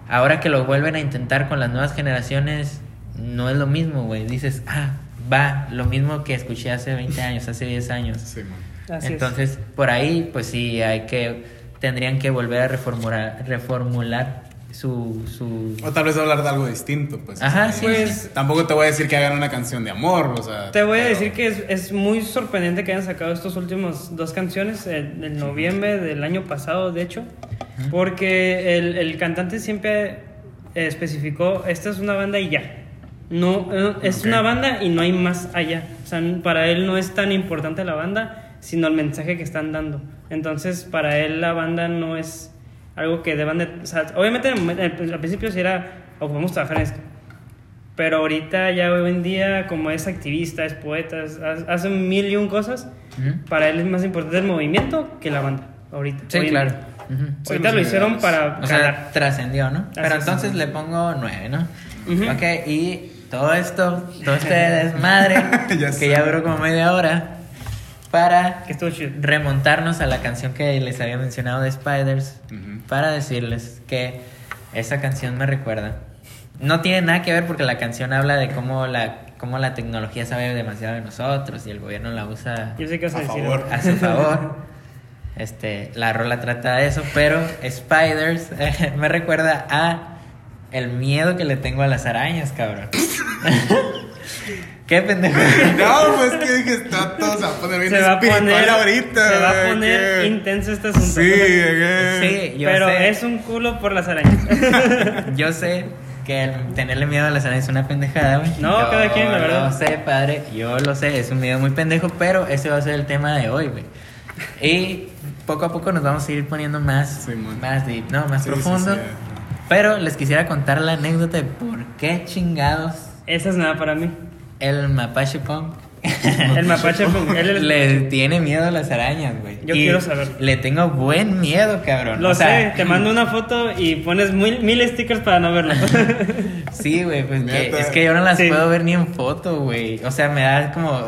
ahora que lo vuelven a intentar con las nuevas generaciones no es lo mismo, güey. Dices, "Ah, va, lo mismo que escuché hace 20 años, hace 10 años." Sí, man. Así es. Entonces, por ahí, pues sí, hay que, tendrían que volver a reformular, reformular su, su... O tal vez hablar de algo distinto, pues. Ajá, O sea, sí, Pues-. Tampoco te voy a decir que hagan una canción de amor, o sea. Te voy a decir que es, es muy sorprendente que hayan sacado estos últimos dos canciones en, en noviembre del año pasado, de hecho, porque el, el cantante siempre eh, especificó, esta es una banda y ya. No, eh, es Ok. una banda y no hay más allá. O sea, para él no es tan importante la banda, sino el mensaje que están dando. Entonces, para él la banda no es algo que deban de... O sea, obviamente al principio sí era, ocupamos trabajar en esto. Pero ahorita ya hoy en día, como es activista, es poeta, es- ha- hace mil y un cosas, Ujú. para él es más importante el movimiento que la banda, ahorita. Sí, claro. Ujú. Sí, Ahorita los lo hicieron para O sea, trascendió, ¿no? Pero es. entonces le pongo nueve, ¿no? Ujú. Ok, y todo esto, todo este desmadre, Ya que sé. ya duró como media hora, para Que remontarnos a la canción que les había mencionado de Spiders, Ujú. para decirles que esa canción me recuerda. No tiene nada que ver porque la canción habla de cómo la, cómo la tecnología sabe demasiado de nosotros y el gobierno la usa Yo sé a, A decir. favor. a su favor. Este, la rola trata de eso, pero Spiders eh, me recuerda a el miedo que le tengo a las arañas, cabrón. Qué pendejo. No, pues que dije, está todo se va a poner bien Se va a poner, ahorita. se va a poner intenso este asunto. Sí, que- Sí, yo Pero sé, es un culo por las arañas. yo sé que el tenerle miedo a las arañas es una pendejada, güey. No, Yo cada quien, la verdad. Lo sé, padre, yo lo sé, es un miedo muy pendejo, pero ese va a ser el tema de hoy, güey. Y poco a poco nos vamos a ir poniendo más, Sí, más deep, no, más Sí, sí, profundo. sí. Pero les quisiera contar la anécdota de por qué chingados Esa es nada para mí. el mapache punk El mapache, punk, él es- le tiene miedo a las arañas, güey. Yo Y quiero saber. Le tengo buen miedo, cabrón. Lo O sea, sé, te mando una foto y pones mil, mil stickers para no verlo. Sí, güey, pues que- es que yo no las Sí. puedo ver ni en foto, güey. O sea, me da como.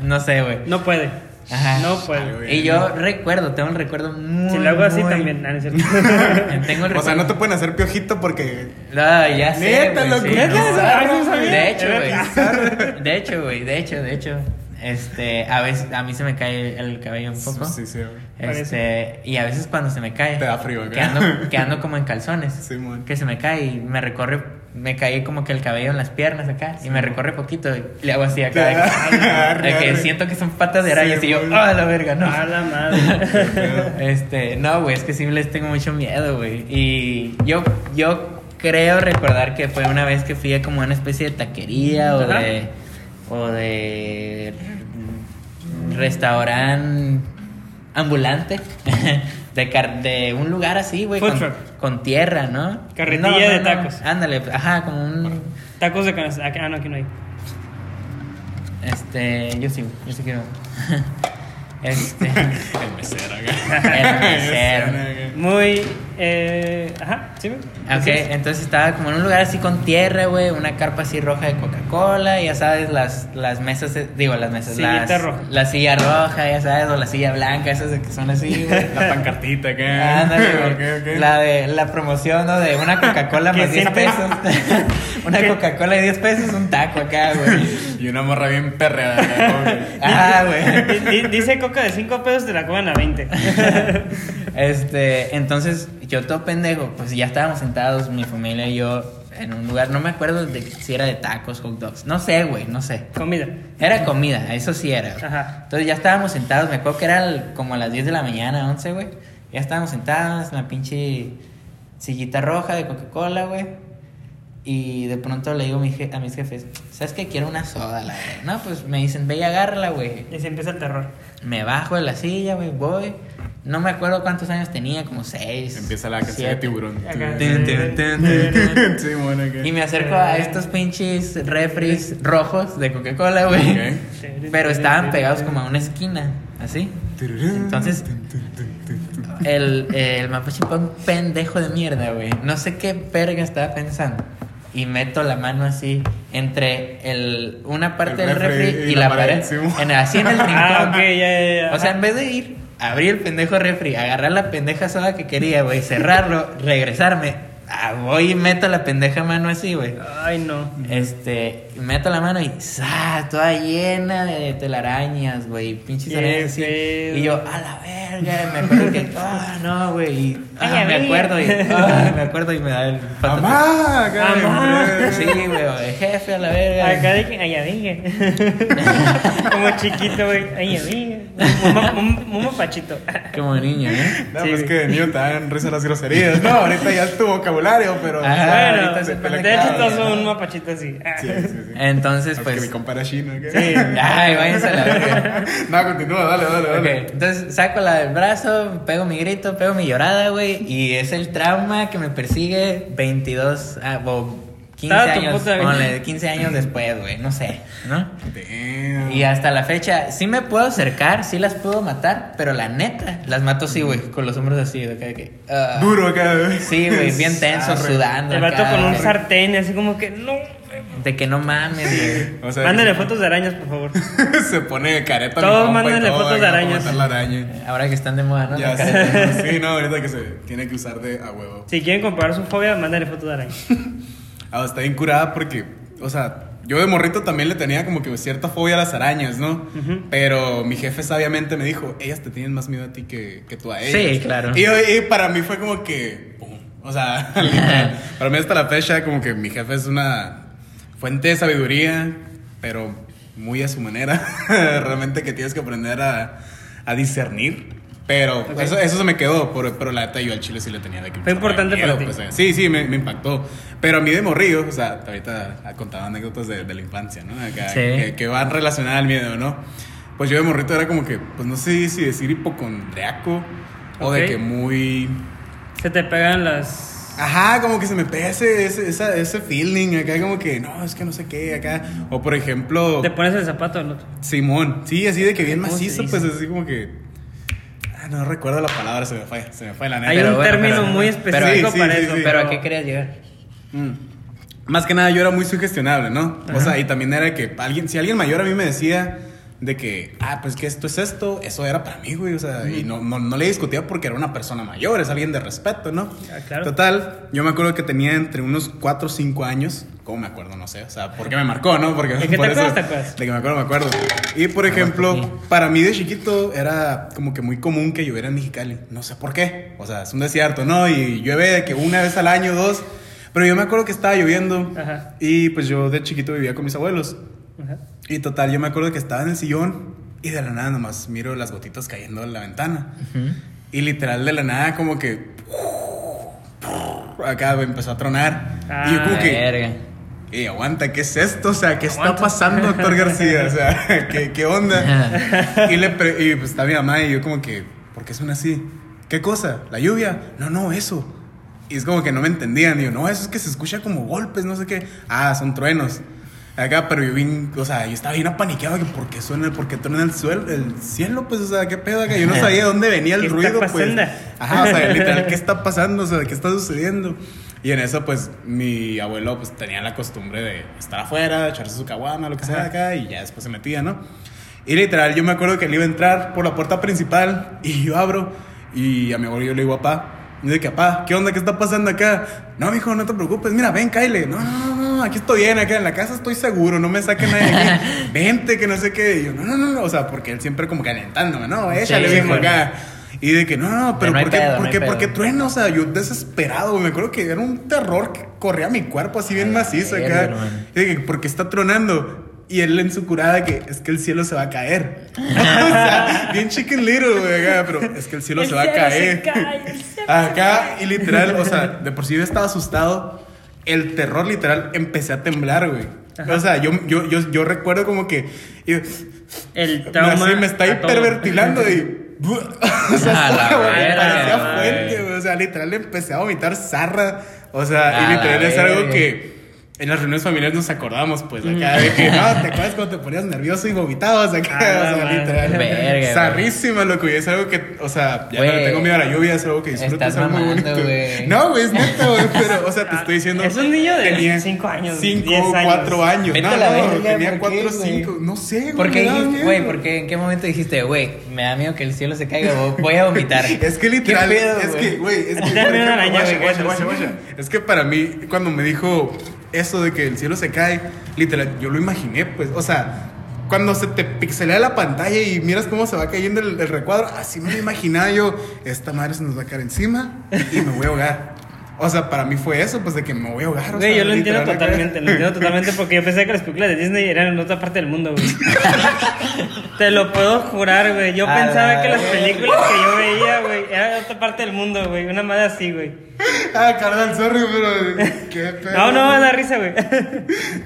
no sé, güey. no puede. Ajá. No güey. Y yo recuerdo, tengo un recuerdo muy. Si lo hago así muy- también, ah, no es cierto. Tengo el O sea, recuerdo- no te pueden hacer piojito porque. No, ya sé. Neta, güey, no. ah, no. De hecho, güey. De hecho, güey. De hecho, de hecho. Este, a veces a mí se me cae el cabello un poco. Sí, sí, güey. Este, y a veces cuando se me cae, Te da frío, que acá. ando, que ando como en calzones, Sí, mon. que se me cae y me recorre, me cae como que el cabello en las piernas acá, y me recorre poquito, y le hago así acá, de que, Arre, de que arre. siento que son patas de arañas, Sí, y yo. ¡ah, la verga, no! A la madre. Este, no, güey, es que sí les tengo mucho miedo, güey. Y yo, yo creo recordar que fue una vez que fui a como una especie de taquería o Ajá. de. o de. restaurante ambulante. De, car- de un lugar así, güey, con, con tierra, ¿no? Carretilla No, no, de no. tacos. Ándale, ajá, como un. Tacos de canasta. Ah, no, aquí no hay. Este, yo sí, yo sí quiero. Este. El mesero. El mesero. Muy. Eh, ajá, sí. Ok, Así es. entonces estaba como en un lugar así con tierra, güey, una carpa así roja de Coca-Cola, ya sabes, las, las mesas, eh, digo, las mesas, Sillita las, roja. la silla roja, ya sabes, o la silla blanca, esas de que son así, güey. La pancartita acá. Ándale, güey. Ok, ok. La de la promoción, ¿no? De una Coca-Cola más 10 siempre- pesos. una Coca-Cola de 10 pesos, un taco acá, güey. Y una morra bien perreada que- Ah, güey. Di- di- Dice coca de 5 pesos, te la cobran a 20. Este, entonces yo todo pendejo, pues ya estábamos sentados, mi familia y yo, en un lugar, no me acuerdo de si era de tacos, hot dogs, no sé, güey, no sé. Comida. Era comida, eso sí era. güey. Ajá. Entonces ya estábamos sentados, me acuerdo que era el- como a las 10 de la mañana, 11, güey. Ya estábamos sentados en la pinche sillita roja de Coca-Cola, güey. Y de pronto le digo a, mi je- a mis jefes, ¿sabes qué? Quiero una soda, la verdad. No, pues me dicen, ve y agárrala, güey. Y se empieza el terror. Me bajo de la silla, güey, voy. No me acuerdo cuántos años tenía, como seis. Empieza la canción de tiburón. Y me acerco a estos pinches refris rojos de Coca-Cola, güey. Pero estaban pegados como a una esquina, así. Entonces, el, el mapache punk pendejo de mierda, güey. No sé qué verga estaba pensando. Y meto la mano así entre el, una parte El del refri refri y, la, pared. En, así en el rincón. Ah, ok, ya, ya, ya. O sea, en vez de ir, abrir el pendejo refri, agarrar la pendeja soda que quería, güey, cerrarlo, regresarme, ah, voy y meto la pendeja mano así, güey. Ay, no. Este, meto la mano y ¡zas! toda llena de telarañas, güey, pinches arañas así. Y yo, a la verga, me acuerdo que, ah, no, güey, y, ah, me acuerdo y, ah, me acuerdo y me da el pato- ¡Mamá! acá, Mamá. Sí, güey, jefe a la verga. Acá de que, ay, ya dije. Como chiquito, güey. Ay, ya dije. Muma, muma, muma pachito. Como niño, ¿eh? No, Sí, pues que de niño te dan risa las groserías. No, ahorita ya es tu vocabulario, pero. Ajá. o sea, Bueno, ahorita se de hecho, todos son un mapachito así. Sí, sí, sí. Entonces, Es que mi pues, compa era chino. ¿qué? Sí. ay, váyanse a la verga. No, continúa, dale, dale, Ok, dale. entonces saco la del brazo, pego mi grito, pego mi llorada, güey. Y es el trauma que me persigue 22, ah, o 15 Estaba tu años, puta vida. ponle, 15 años después, güey, no sé, ¿no? Damn. Y hasta la fecha, sí me puedo acercar, sí las puedo matar, pero la neta, las mato sí, güey, con los hombros así, de acá, de que... ah. Duro acá, güey. Sí, güey, bien tenso, sudando. El acá, con un sartén, así como que no. De que no mames, güey. O sea, Mándale fotos de arañas, por favor. se pone careta. Todos mándenle todo, fotos de arañas. matar la araña. Ahora que están de moda, ¿no? Ya Acá. sé. Sí, no, ahorita que se tiene que usar de a huevo. Si quieren comprobar su fobia, mándale fotos de arañas. Ah, está bien curada porque, o sea, yo de morrito también le tenía como que cierta fobia a las arañas, ¿no? Ujú. Pero mi jefe sabiamente me dijo, ellas te tienen más miedo a ti que, que tú a ellas. Sí, claro. Y, y para mí fue como que, pum. O sea, literal, para mí hasta la fecha como que mi jefe es una fuente de sabiduría, pero muy a su manera. Realmente que tienes que aprender a, a discernir. Pero Ok. eso, eso se me quedó, por- pero la neta yo al chile sí le tenía de que Fue importante miedo, para ti. pues. Sí, sí, me, me impactó. Pero a mí de morrillo, o sea, ahorita ha contado anécdotas de, de la infancia, ¿no? Acá, Sí. que, que van relacionadas al miedo, ¿no? Pues yo de morrito era como que, pues no sé si decir hipocondriaco o de que muy... Se te pegan las. Ajá, como que se me pega ese, ese, ese feeling acá, como que no, es que no sé qué acá. O por ejemplo, Te pones el zapato otro. Simón, sí, así de que bien ¿Cómo se macizo, pues así como que. Ah, no recuerdo la palabra, se me fue, se me fue la neta. Hay Pero un bueno, término pero- muy pero- específico sí, para sí, eso. sí. Pero ¿a qué querías llegar? Mm. Más que nada yo era muy sugestionable, ¿no? O sea, y también era que alguien, si alguien mayor a mí me decía de que, ah, pues que esto es esto, eso era para mí, güey, o sea, y no, no, no le discutía porque era una persona mayor, es alguien de respeto, ¿no? Ah, claro. Total, yo me acuerdo que tenía entre unos 4 o 5 años, ¿cómo me acuerdo? No sé, o sea, porque me marcó, ¿no? Porque, ¿De qué por te acuerdas? De que me acuerdo, me acuerdo. Y por ejemplo, para mí de chiquito era como que muy común que lloviera en Mexicali, no sé por qué, o sea, es un desierto, ¿no? Y llueve de que una vez al año, dos, pero yo me acuerdo que estaba lloviendo Ajá. y pues yo de chiquito vivía con mis abuelos. Ajá. Y total, yo me acuerdo que estaba en el sillón y de la nada nomás miro las gotitas cayendo en la ventana. Y literal de la nada como que... Acá empezó a tronar. y yo como que... Verga. Ey, aguanta, ¿qué es esto? O sea, ¿qué está Aguanta. pasando, doctor García? O sea, ¿qué, qué onda? y, le y pues está mi mamá y yo como que, ¿por qué suena así? ¿Qué cosa? ¿La lluvia? No, no, eso. Y es como que no me entendían. Y yo, no, eso es que se escucha como golpes, no sé qué. Ah, son truenos. Acá, pero yo bien, o sea, yo estaba bien apaniqueado que por qué suena, por qué truena el suelo, el cielo, pues, o sea, qué pedo acá. Yo no sabía de dónde venía el ¿Qué está ruido, pues. pasando? Ajá, o sea, literal, ¿qué está pasando? O sea, ¿qué está sucediendo? Y en eso, pues, mi abuelo, pues, tenía la costumbre de estar afuera, echarse su caguama, lo que sea, acá, y ya después se metía, ¿no? Y literal, yo me acuerdo que él iba a entrar por la puerta principal, y yo abro, y a mi abuelo yo le digo, papá, y de que, papá, ¿qué onda? ¿Qué está pasando acá? No, mijo, no te preocupes, mira, ven, Kyle. No, no, no, no, aquí estoy bien, acá en la casa estoy seguro, no me saquen nadie aquí. Vente, que no sé qué. Y yo, no, no, no, no, o sea, porque él siempre como calentándome, no, échale, Sí, sí. acá. Y de que, no, no, pero no hay ¿por, qué, pedo, ¿por, no qué, ¿por qué truena? O sea, yo desesperado, me acuerdo que era un terror que corría a mi cuerpo así bien macizo acá. Y de que, ¿por qué está tronando? Y él en su curada que es que el cielo se va a caer. o sea, bien chicken little, güey, pero es que el cielo El se va a caer. se cae, el cielo Acá, y literal, o sea, de por sí yo estaba asustado. El terror, literal, empecé a temblar, güey. Ajá. O sea, yo, yo, yo, yo recuerdo como que. y- El trauma. así me está hiperventilando y. o sea, A la parecía güey. fuente, güey. O sea, literal empecé a vomitar zarra. O sea, A y literal es algo que. En las reuniones familiares nos acordamos, pues, acá, de que, no, ¿te acuerdas cuando te ponías nervioso y vomitabas acá? A la o sea, literal. Verga, güey. Zarrísima, loco, y es algo que, o sea, ya no le Güey. tengo miedo a la lluvia, es algo que disfruto, es algo muy bonito. güey. No, güey, es neta, güey, pero, o sea, te estoy diciendo. Es un niño de tenía cinco años, Cinco, diez años. cuatro años. Vete no, la no, verga, tenía ¿por cuatro, qué, güey? cinco, no sé, güey. ¿Por qué güey? ¿Por qué? ¿En qué momento dijiste, güey, me da miedo que el cielo se caiga, vo- voy a vomitar? Es que literal, ¿Qué pedo, es que, güey, es que, güey, guacha. guacha. es que para mí, cuando me dijo eso de que el cielo se cae, literal, yo lo imaginé, pues, o sea, cuando se te pixelea la pantalla y miras cómo se va cayendo el, el recuadro, así me lo imaginaba yo, esta madre se nos va a caer encima y me voy a ahogar. O sea, para mí fue eso, pues de que me voy a ahogar. o Güey, sea, yo lo entiendo totalmente, lo entiendo totalmente porque yo pensé que las películas de Disney eran en otra parte del mundo, güey. Te lo puedo jurar, güey. Yo A pensaba la que las películas que yo veía, güey, eran de otra parte del mundo, güey. Una madre así, güey. Ah, carnal, sorry, pero qué pedo. No, no, da risa, güey.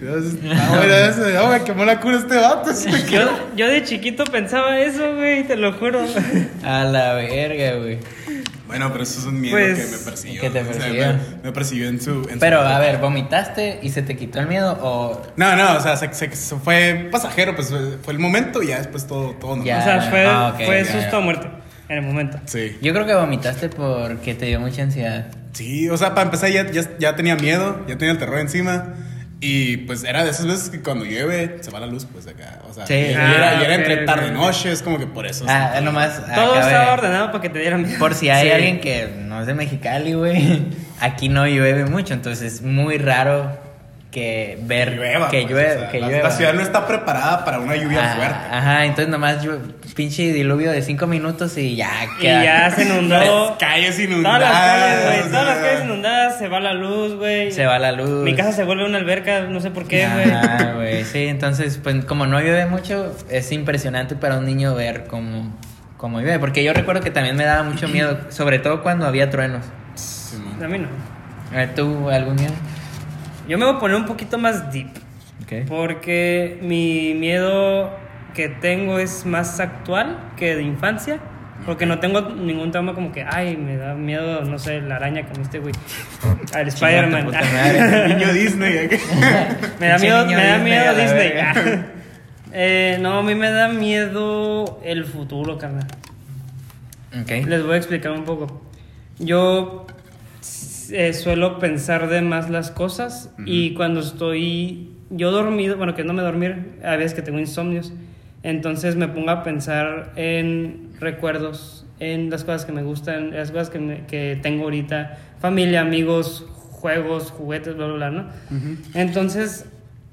Dios, Ah, bueno, eso, ya me quemó la cura este vato. Yo, yo de chiquito pensaba eso, güey, te lo juro. A la verga, güey. Bueno, pero eso es un miedo Pues, que me persiguió. que te O sea, persiguió. me, me persiguió en su. en su Pero, época. a ver, ¿vomitaste y se te quitó el miedo o...? No, no, o sea, se, se- se fue pasajero, pues fue, fue el momento y ya después todo, todo normal. Ya. o sea, fue, ah, ok, fue ya, susto ya. a muerte en el momento. Sí. Yo creo que vomitaste porque te dio mucha ansiedad. Sí, o sea, para empezar ya, ya, ya tenía miedo, ya tenía el terror encima. Y pues era de esas veces que cuando llueve se va la luz, pues de acá. O sea, Sí. y Ah, era, y era ok, entre tarde y noche, es como que por eso. Ah, nomás... Todo acabe- estaba ordenado para que te dieran. Por si hay Sí. alguien que no es de Mexicali, güey. Aquí no llueve mucho, entonces es muy raro que ver Que llueva. que pues, llueve, o sea, que la, llueva. la ciudad no está preparada para una lluvia Ah, fuerte. Ajá, entonces nomás yo, pinche diluvio de cinco minutos y ya Y queda. ya se inundó. Las calles inundadas. Todas las calles, güey. Todas las calles inundadas, se va la luz, güey. Se va la luz. Mi casa se vuelve una alberca, no sé por qué, güey. Ah, güey, sí, entonces, pues como no llueve mucho, es impresionante para un niño ver cómo, cómo llueve. Porque yo recuerdo que también me daba mucho miedo, sobre todo cuando había truenos. sí. A mí no. A ver, ¿tú algún miedo? Yo me voy a poner un poquito más deep. Ok. Porque mi miedo que tengo es más actual que de infancia. Porque no tengo ningún trauma como que, ay, me da miedo, no sé, la araña que me este güey. Al Spider-Man. Niño Disney. me da miedo, niño me da Disney miedo Disney. verga. Eh, no, a mí me da miedo el futuro, carnal. Ok. Les voy a explicar un poco. Yo eh, suelo pensar de más las cosas y cuando estoy yo dormido, bueno, que no me dormir, a veces que tengo insomnios, entonces me pongo a pensar en recuerdos, en las cosas que me gustan, las cosas que, me- que tengo ahorita, familia, amigos, juegos, juguetes, bla, bla, bla, ¿no? Entonces,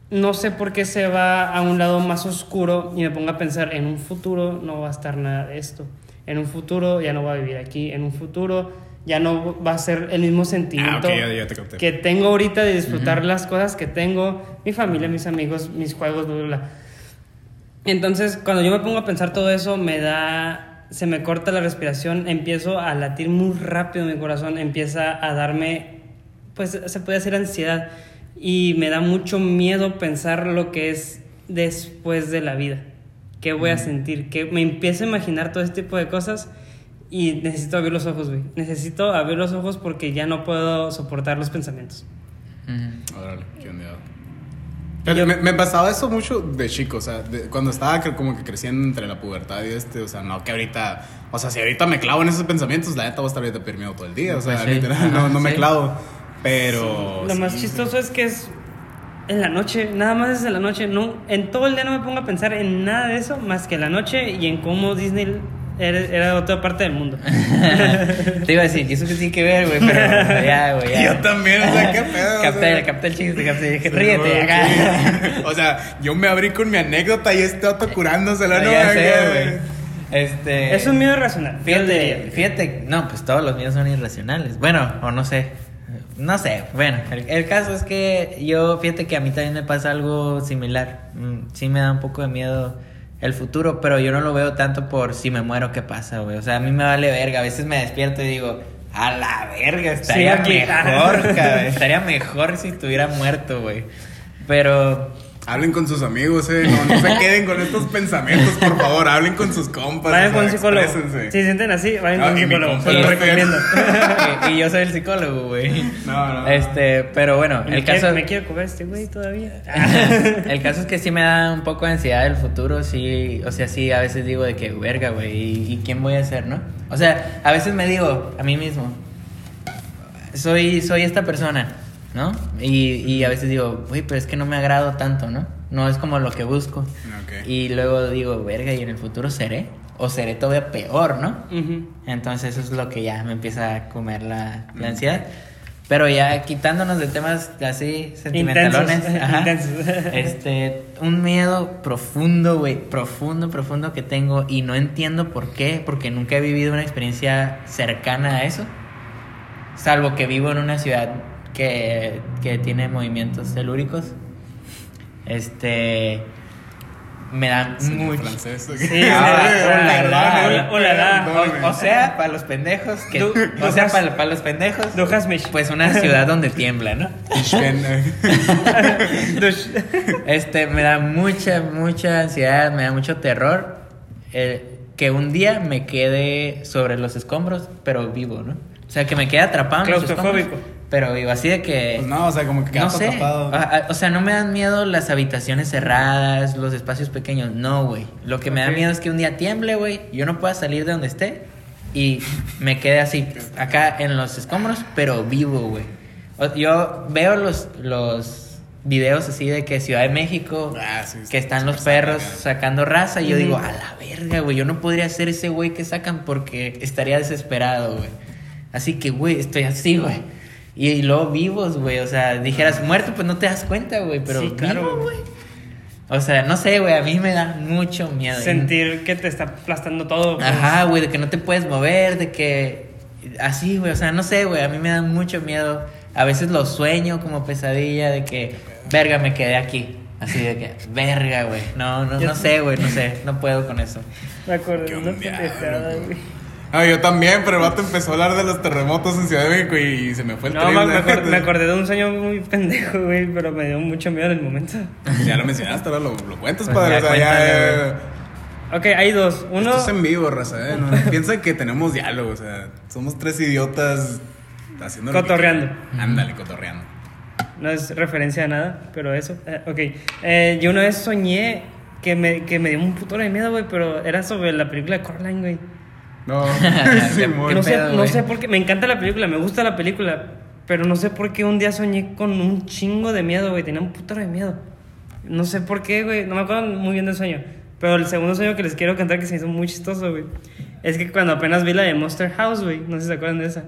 no sé por qué se va a un lado más oscuro y me pongo a pensar, en un futuro no va a estar nada de esto. En un futuro ya no voy a vivir aquí. En un futuro ya no va a ser el mismo sentimiento Ah, te capté. que tengo ahorita de disfrutar las cosas que tengo, mi familia, mis amigos, mis juegos, bla, bla, bla. Entonces, cuando yo me pongo a pensar todo eso, me da, se me corta la respiración, empiezo a latir muy rápido mi corazón, empieza a darme, pues se puede decir ansiedad, y me da mucho miedo pensar lo que es después de la vida, qué voy a sentir, que me empiezo a imaginar todo este tipo de cosas. Y necesito abrir los ojos, güey. Necesito abrir los ojos porque ya no puedo soportar los pensamientos. Órale, qué onda. Pero me, me pasaba eso mucho de chico, o sea, de- cuando estaba como que creciendo entre la pubertad y este, o sea, no que ahorita, o sea, si ahorita me clavo en esos pensamientos, la neta voy a estar ahorita permeado todo el día, o sea, sí, literal, no, no me sí. clavo, pero... Lo sí, más sí. chistoso es que es en la noche, nada más es en la noche. No, en todo el día no me pongo a pensar en nada de eso más que en la noche y en cómo Disney era, era otra parte del mundo. Te iba a decir que eso que tiene que ver, güey, pero ya, güey, ya. Yo también, o sea, qué pedo. o Capté, sea. capté el chiste, capté. Sí, Ríete, güey, acá. sí. O sea, yo me abrí con mi anécdota y este otro curándosela, ¿no? Ya sé, güey. Este. es un miedo irracional. Fíjate, fíjate, no, pues todos los miedos son irracionales. Bueno, o no sé. No sé, bueno, el, el caso es que yo, fíjate que a mí también me pasa algo similar. Mm, Sí me da un poco de miedo el futuro, pero yo no lo veo tanto por si me muero, ¿qué pasa, güey? O sea, a mí me vale verga. A veces me despierto y digo, a la verga, estaría mejor, cabrón. Estaría mejor si estuviera muerto, güey. Pero Hablen con sus amigos, eh. No, no se queden con estos pensamientos, por favor. Hablen con sus compas. Vayan o con un psicólogo. Si se sienten así, vayan No, con un psicólogo. Se lo recomiendo. y, y yo soy el psicólogo, güey. No, no. Este, pero bueno, me, el caso me quiere comer este güey todavía. el caso es que sí me da un poco de ansiedad el futuro, sí, o sea, sí, a veces digo de que, verga, güey, ¿y, y quién voy a ser, no? O sea, a veces me digo a mí mismo, soy, soy esta persona, ¿no? Y, y a veces digo, güey, pero es que no me agrado tanto, ¿no? No es como lo que busco. Ok. Y luego digo, verga, ¿y en el futuro seré? O seré todavía peor, ¿no? Ujú. Entonces eso es lo que ya me empieza a comer la, la ansiedad. Pero ya quitándonos de temas así sentimentalones, Intensos, ajá, intensos. este, un miedo profundo, güey, profundo, profundo que tengo y no entiendo por qué, porque nunca he vivido una experiencia cercana a eso, salvo que vivo en una ciudad que, que tiene movimientos telúricos. Este, me da Señor mucho... francés. Sí, sí, hola, hola. O, sea, para los pendejos, que, Du- o sea, para, para los pendejos, pues una ciudad donde tiembla, ¿no? Dush. Este, me da mucha, mucha ansiedad, me da mucho terror. eh, que un día me quede sobre los escombros, pero vivo, ¿no? O sea, que me quede atrapado en los. Claustrofóbico. Pero vivo, así de que... Pues no, o sea, como que No sé. atrapado. A- a- O sea, no me dan miedo las habitaciones cerradas, los espacios pequeños. No, güey. Lo que me da miedo es que un día tiemble, güey. Yo no pueda salir de donde esté y me quede así, acá en los escombros, pero vivo, güey. Yo veo los, los videos así de que Ciudad de México, Ah, sí, que están los perros sacando raza. Y yo digo, a la verga, güey. Yo no podría ser ese güey que sacan porque estaría desesperado, güey. Así que, güey, estoy así, güey. Y, y luego vivos, güey. O sea, dijeras muerto, pues no te das cuenta, güey. Pero Sí, claro, vivo, güey. güey. O sea, no sé, güey. A mí me da mucho miedo. Sentir que te está aplastando todo. pues. Ajá, güey, de que no te puedes mover, de que. Así, güey. O sea, no sé, güey. A mí me da mucho miedo. A veces lo sueño como pesadilla de que, verga, me quedé aquí. Así de que, verga, güey. No, no, no sé. güey, no sé. No puedo con eso. Me pendejada, loco. güey. Ah, yo también, pero el vato empezó a hablar de los terremotos en Ciudad de México y se me fue el No, me, tren, me acor- me acordé de un sueño muy pendejo, güey, pero me dio mucho miedo en el momento. Ya lo mencionaste, ahora lo, lo cuentas, Pues padre. ya o sea, ya, cuéntale, ya- Ok, hay dos. Uno. Esto es en vivo, raza, ¿eh? No, piensa que tenemos diálogo, o sea, somos tres idiotas haciendo... que Cotorreando. Ándale, cotorreando. No es referencia a nada, pero eso. Eh, ok. Eh, yo una vez soñé que me, que me dio un putero de miedo, güey, pero era sobre la película de Coraline, güey. No, Simón. No sé, pedo, no sé por qué. Me encanta la película, me gusta la película. Pero no sé por qué un día soñé con un chingo de miedo, güey. Tenía un putero de miedo. No sé por qué, güey. No me acuerdo muy bien del sueño. Pero el segundo sueño que les quiero contar que se hizo muy chistoso, güey. Es que cuando apenas vi la de Monster House, güey. No sé si se acuerdan de esa.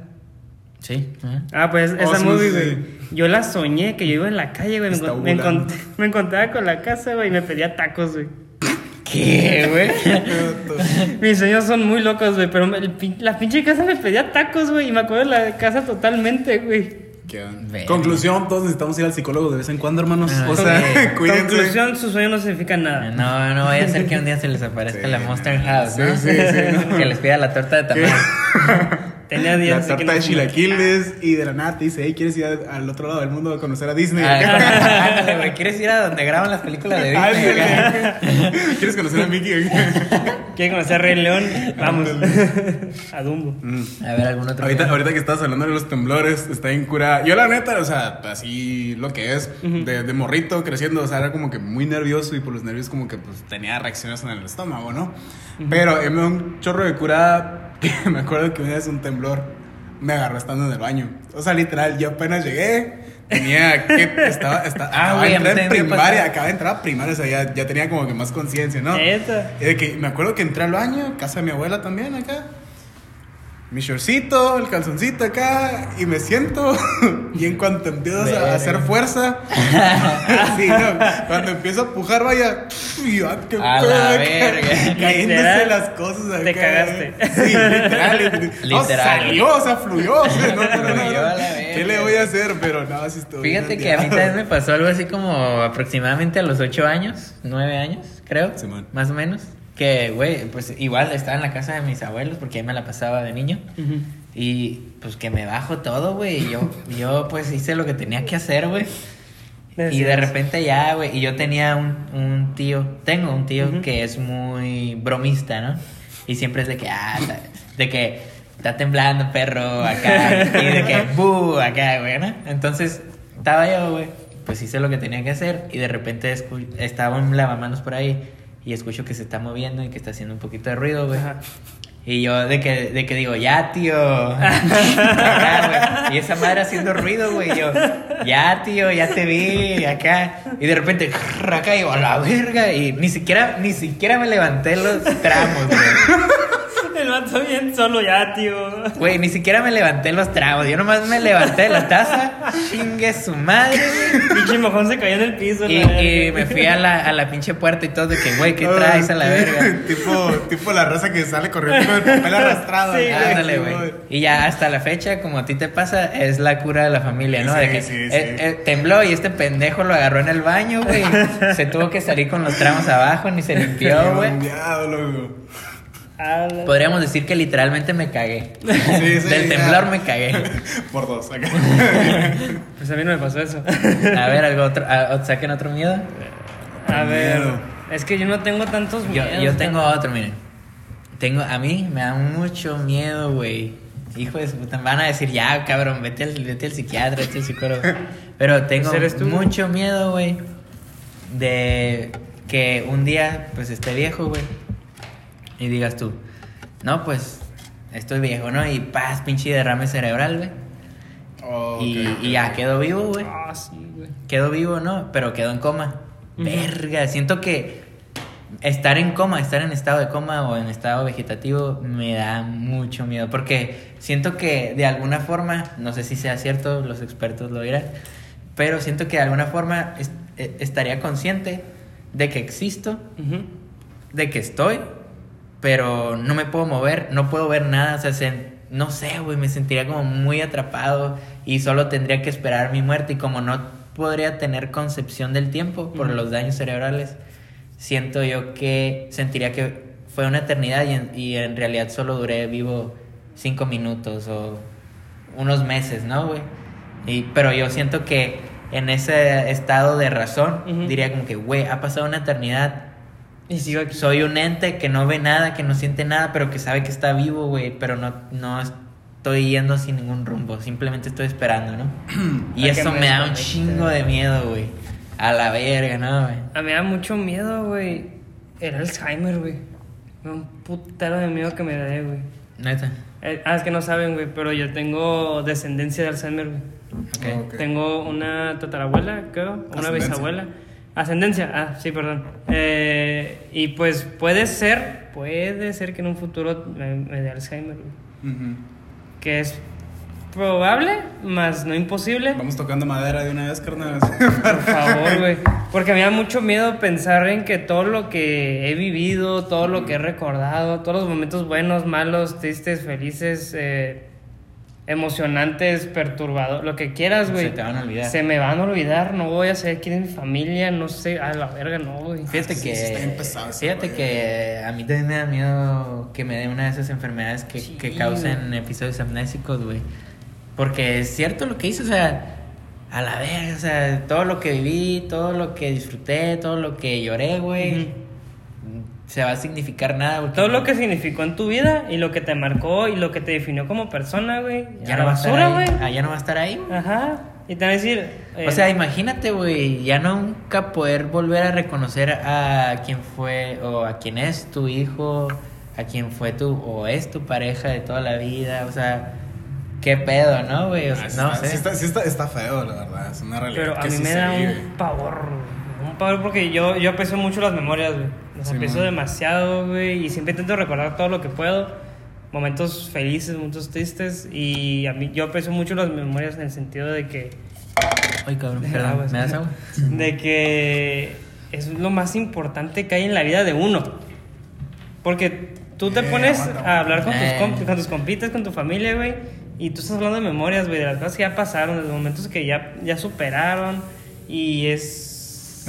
Sí. ajá. Ah, pues Oh, esa sí, movie, sí, güey. sí. Yo la soñé, que yo iba en la calle, güey. Me, Está encon- me, encon- volando. me encontraba con la casa, güey, y me pedía tacos, güey. ¿Qué, güey? Mis sueños son muy locos, güey, pero pin- la pinche casa me pedía tacos, güey, y me acuerdo de la casa totalmente, güey. ¿Qué onda? Verga. Conclusión, todos necesitamos ir al psicólogo de vez en cuando, hermanos. Ah, o sea, cuídense. Conclusión, su sueño no significa nada. No, no vaya a ser que un día se les aparezca Sí, la Monster House, sí, ¿no? sí, sí, no. Que les pida la torta de tamal. Tenía días La no- de chilaquiles y de la nada te dice, hey, ¿quieres ir a- al otro lado del mundo a conocer a Disney? Ah, Ándale, güey, ¿quieres ir a donde graban las películas de Disney? Ándale. ¿Quieres conocer a Mickey? ¿Quiere conocer a Rey León? Vamos. a Dumbo. Mm. A ver, algún otro. Ahorita, que estás hablando de los temblores, está en cura. Yo, la neta, o sea, así lo que es, de, de morrito creciendo, o sea, era como que muy nervioso y por los nervios, como que pues tenía reacciones en el estómago, ¿no? Pero eh, me un chorro de cura. me acuerdo que una vez un temblor me agarró estando en el baño. O sea, literal, yo apenas llegué. Tenía que. Estaba. estaba Ah, acababa de entrar en primaria. Acababa de entrar a primaria. O sea, ya, ya tenía como que más conciencia, ¿no? Neta. Y de que me acuerdo que entré al baño, casa de mi abuela también acá. Mi shortcito, el calzoncito acá, y me siento. y en cuanto empiezo a Verga. hacer fuerza, sí, no, cuando empiezo a pujar, vaya, yo, ah, qué A pedo, la verga. Cayéndose Literal, las cosas acá. te cagaste. Sí, literal. No, Literal. salió, o sea, fluyó. o sea, no, no, no, no, a ¿Qué le voy a hacer? Pero no, así estoy. Fíjate que a mí también me pasó algo así como aproximadamente a los 8 años, 9 años, creo. Más o menos. Que, güey, pues igual estaba en la casa de mis abuelos porque ahí me la pasaba de niño. Ujú. Y pues que me bajo todo, güey. Yo, yo pues hice lo que tenía que hacer, güey. Y de repente ya, güey. Y yo tenía un, un tío, tengo un tío Ujú. que es muy bromista, ¿no? Y siempre es de que, ah, de que está temblando, perro, acá. y de que, bu, acá, güey, ¿no? Entonces, estaba yo, güey. Pues hice lo que tenía que hacer. Y de repente estaba un lavamanos por ahí. Y escucho que se está moviendo y que está haciendo un poquito de ruido, güey. Y yo de que, de que digo, ya, tío. Acá, güey. Y esa madre haciendo ruido, güey. Y yo, ya, tío, ya te vi. Acá. Y de repente, acá, y yo, a la verga. Y ni siquiera, ni siquiera me levanté los tramos, güey. Vato bien solo ya, tío. Güey, ni siquiera me levanté los tramos. Yo nomás me levanté de la taza. Chingue su madre, güey. Pinche mojón se cayó en el piso. Y, la y me fui a la, a la pinche puerta y todo de que, güey, ¿qué traes a la verga? tipo, tipo la raza que sale corriendo con el papel arrastrado. Sí, Ándale, güey. Y ya hasta la fecha, como a ti te pasa, es la cura de la familia, ¿no? Sí, de que sí, sí. eh, eh, tembló y este pendejo lo agarró en el baño, güey. Se tuvo que salir con los tramos abajo, ni se limpió, güey. Podríamos decir que literalmente me cagué. Sí, sí, Del ya. temblor me cagué. Por dos, acá. Pues a mí no me pasó eso. A ver, algo otro, a- o- saquen otro miedo. A ver. Miedo. Es que yo no tengo tantos Yo, miedos. yo tengo otro, miren. Tengo, a mí me da mucho miedo, güey. Hijo de su puta, van a decir, ya, cabrón, vete al, vete al psiquiatra, vete al psicólogo. Pero tengo mucho miedo, güey, de que un día, pues, esté viejo, güey. Y digas tú, no, pues, estoy viejo, ¿no? Y paz, pinche derrame cerebral, güey. Oh, y, y ya ok. quedo vivo, güey. Ah, sí, güey. Quedo vivo, ¿no? Pero quedo en coma. Verga, siento que estar en coma, estar en estado de coma o en estado vegetativo me da mucho miedo. Porque siento que de alguna forma, no sé si sea cierto, los expertos lo dirán, pero siento que de alguna forma eh, estaría consciente de que existo, de que estoy, pero no me puedo mover, no puedo ver nada, o sea, se- no sé, güey, me sentiría como muy atrapado y solo tendría que esperar mi muerte y como no podría tener concepción del tiempo por Ujú. los daños cerebrales, siento yo que sentiría que fue una eternidad y en, y en realidad solo duré vivo cinco minutos o unos meses, ¿no, güey? Y, pero yo siento que en ese estado de razón Ujú. diría como que, güey, ha pasado una eternidad, Y sigo aquí. soy un ente que no ve nada, que no siente nada, pero que sabe que está vivo, güey. Pero no, no estoy yendo sin ningún rumbo. Simplemente estoy esperando, ¿no? y eso me me da un chingo de miedo, güey. A la verga, ¿no, güey? A mí me da mucho miedo, güey. El Alzheimer, güey. Me da un putero de miedo que me dé, güey. Neta. Eh, ah, es que no saben, güey, pero yo tengo descendencia de Alzheimer, güey. Ok. Ok. Tengo una tatarabuela, creo, una bisabuela. Ascendencia, ah, sí, perdón. Eh, y pues puede ser, puede ser que en un futuro me, me dé Alzheimer, güey. Ujú. Que es probable, más no imposible. Vamos tocando madera de una vez, carnal. Por favor, güey. Porque me da mucho miedo pensar en que todo lo que he vivido, todo lo que he recordado, todos los momentos buenos, malos, tristes, felices, eh, emocionantes, perturbados, lo que quieras, güey. Se te van a olvidar. Se me van a olvidar, no voy a saber quién es mi familia, no sé, a la verga, no, güey. Fíjate Ah, sí, que, sí está pesado fíjate que a mí también me da miedo que me dé una de esas enfermedades que, Sí, que causen episodios amnésicos, güey. Porque es cierto lo que hice, o sea, a la vez, o sea, todo lo que viví, todo lo que disfruté, todo lo que lloré, güey. Se va a significar nada. porque Todo lo que significó en tu vida y lo que te marcó y lo que te definió como persona, güey. ya a no la va a estar basura, ahí. güey. Ah, ya no va a estar ahí. Ajá. Y te van a decir. eh, O sea, imagínate, güey, ya nunca poder volver a reconocer a quien fue o a quien es tu hijo, a quien fue tu o es tu pareja de toda la vida, o sea, qué pedo, ¿no, güey? O sea, Ah, no está, sé. Sí está, sí está, está feo, la verdad. Es una realidad. Pero a mí sí me da vive. un pavor, un pavor porque yo, yo aprecio mucho las memorias, güey. Las Sí, aprecio man. demasiado, güey, y siempre intento recordar todo lo que puedo. Momentos felices, momentos tristes, y a mí yo aprecio mucho las memorias en el sentido de que, Ay, cabrón, perdón, ¿me das agua? de que es lo más importante que hay en la vida de uno. Porque tú te Eh, pones aguanta, a hablar con tus, Eh. comp- con tus compitas, con tu familia, güey, y tú estás hablando de memorias, güey, de las cosas que ya pasaron, de los momentos que ya, ya superaron, y es...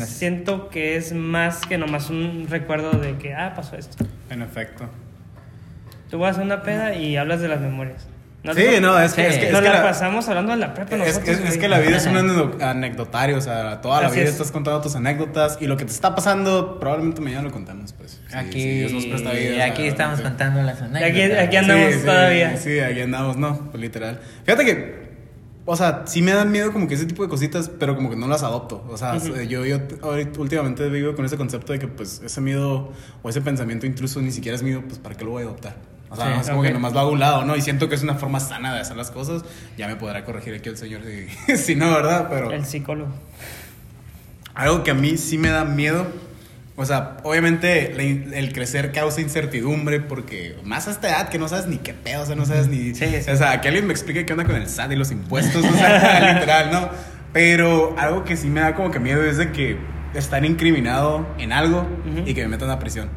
Siento que es más que nomás un recuerdo de que, ah, pasó esto. En efecto. Tú vas a una peda y hablas de las memorias. Sí, no, es que, Sí. es que, es Nos que la la, pasamos hablando de la prepa nosotros, es- es que la vida es un anecdotario, o sea, toda la Así vida es. estás contando tus anécdotas y lo que te está pasando probablemente mañana lo contamos, pues. Sí, aquí sí, Dios nos presta vida, aquí estamos contando las aquí- anécdotas. aquí andamos Sí, sí, todavía. Sí, aquí andamos, no, pues literal. Fíjate que, o sea, sí me dan miedo como que ese tipo de cositas, pero como que no las adopto. O sea, Ujú. yo, yo ahorita- últimamente vivo con ese concepto de que pues ese miedo o ese pensamiento intruso ni siquiera es mío, pues ¿para qué lo voy a adoptar? O sea, Sí, es como que nomás lo hago a un lado, ¿no? Y siento que es una forma sana de hacer las cosas. Ya me podrá corregir aquí el señor si, si no, ¿verdad? Pero... El psicólogo. Algo que a mí sí me da miedo. O sea, obviamente el crecer causa incertidumbre porque más a esta edad que no sabes ni qué pedo, o sea, no sabes ni... Sí, sí. O sea, que alguien me explique qué onda con el SAT y los impuestos, o sea, literal, ¿no? Pero algo que sí me da como que miedo es de que estar incriminado en algo Ujú. y que me metan a prisión.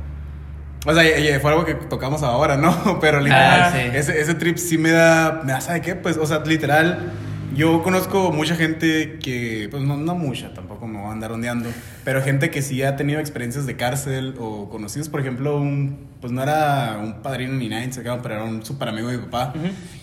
O sea, fue algo que tocamos ahora, ¿no? Pero literal, Ah, sí. ese, ese trip sí me da, me da, ¿sabe qué? Pues, o sea, literal, yo conozco mucha gente que, pues no, no mucha tampoco, tampoco me voy a andar ondeando. Pero gente que sí ha tenido experiencias de cárcel o conocidos, por ejemplo, un, pues no era un padrino ni nada, pero era un súper amigo de mi papá.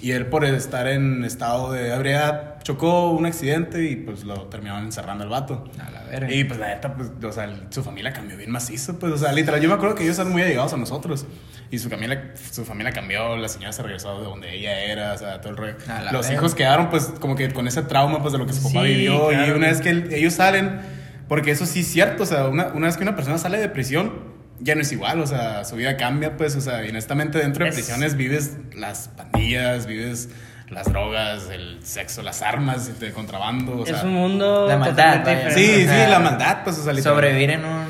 Y él por estar en estado de ebriedad chocó un accidente y pues lo terminaron encerrando al vato. A la verga. Y pues la neta, pues, o sea, su familia cambió bien macizo, pues, o sea, literal, yo me acuerdo que ellos eran muy allegados a nosotros. Y su familia, su familia cambió, la señora se regresó de donde ella era, o sea, todo el rollo. Los hijos quedaron, pues, como que con ese trauma, pues, de lo que su papá Sí, vivió. Y claro. una vez que ellos salen, porque eso sí es cierto, o sea, una, una vez que una persona sale de prisión, ya no es igual, o sea, su vida cambia, pues, o sea, y honestamente dentro de Es- prisiones vives las pandillas, vives las drogas, el sexo, las armas de contrabando, o sea. es un mundo La maldad, totalmente. Sí, diferente. sí, O sea, la maldad, pues, o sea. Sobrevivir en un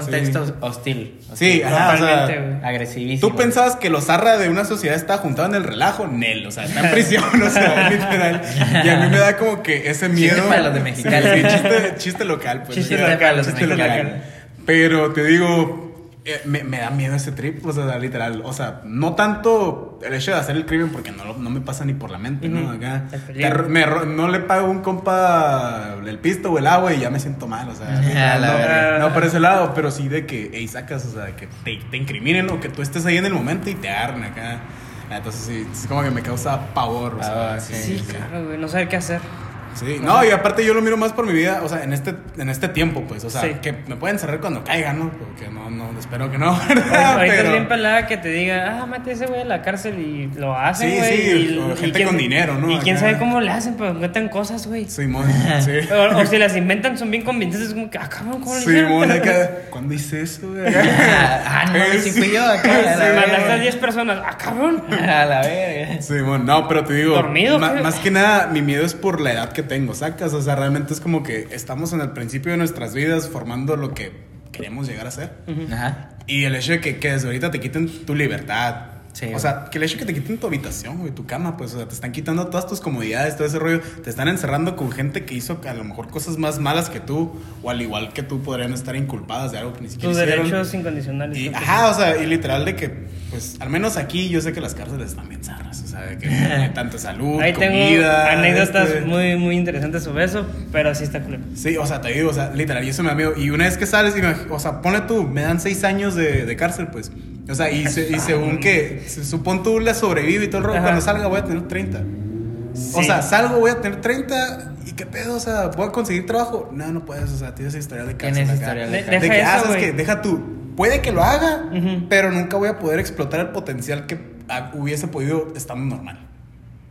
contexto Sí. hostil. Sí, ajá, o sea. Agresivísimo. Tú pensabas que los zarra de una sociedad está juntado en el relajo, Nel, o sea, está en prisión, o sea, literal. Y a mí me da como que ese miedo. para los de Mexicali. Sí, chiste, chiste local, pues. Chiste local, los de chiste Mexicali. local. Pero te digo, eh, me, me da miedo ese trip, o sea, literal. O sea, no tanto el hecho de hacer el crimen, porque no, no me pasa ni por la mente, ¿no? Acá. Te- me no le pago un compa el pisto o el agua y ya me siento mal, o sea. literal, la no, no por ese lado, pero sí de que, ey, sacas, o sea, que te, te incriminen o que tú estés ahí en el momento y te agarren acá. Entonces sí, es como que me causa pavor, o sea, Pavor, sí, Sí, sí. claro, güey, no saber qué hacer. Sí, no, y aparte yo lo miro más por mi vida, o sea, en este, en este tiempo, pues, o sea, Sí. que me pueden cerrar cuando caiga, ¿no? Porque no, no, espero que no, ¿verdad? ahorita es Pero- bien pelada que te diga, ah, mate ese güey a la cárcel y lo hacen, Sí, güey. sí, y, o y gente con dinero, ¿no? Y quién Acá. sabe cómo le hacen, pero encuentran cosas, güey. Simón, sí. O, o si las inventan, son bien convincentes, es como que, ah, cabrón, ¿cómo Simón, hicieron? acá, ¿cuándo hice eso, güey? ah, no, sí. fui yo acá. mandaste a verga. 10 personas, ah, cabrón. A la verga. Simón, no, pero te digo, ¿Dormido, más que nada, mi miedo es por la edad que tengo, sacas, o sea, realmente es como que estamos en el principio de nuestras vidas formando lo que queremos llegar a ser. Ajá. Y el hecho de que, que desde ahorita te quiten tu libertad. Sí, o sea, que el hecho de que te quiten tu habitación, güey, tu cama, pues, o sea, te están quitando todas tus comodidades, todo ese rollo. Te están encerrando con gente que hizo a lo mejor cosas más malas que tú, o al igual que tú podrían estar inculpadas de algo que ni siquiera Tus hicieron. derechos incondicionales. Y, ajá, o sea, y literal de que, pues, al menos aquí yo sé que las cárceles están bien zarras, o sea, de que hay tanta salud, Ahí tengo comida. anécdotas este- muy, muy interesantes sobre eso, pero sí está culero. Sí, o sea, te digo, o sea, literal, y eso me da miedo. Y una vez que sales, y me- o sea, ponle tú, me dan seis años de, de cárcel, pues. O sea, y, se- y según que, supón tú le sobrevive y todo el rollo, cuando salga voy a tener 30. O sea, salgo, voy a tener 30, ¿y qué pedo? O sea, ¿voy a conseguir trabajo? No, no puedes, o sea, tienes historial de cárcel. Tienes historial de De, cárcel. que, Deja ah, ¿sabes qué? Deja tú, puede que lo haga, pero nunca voy a poder explotar el potencial que hubiese podido estando normal.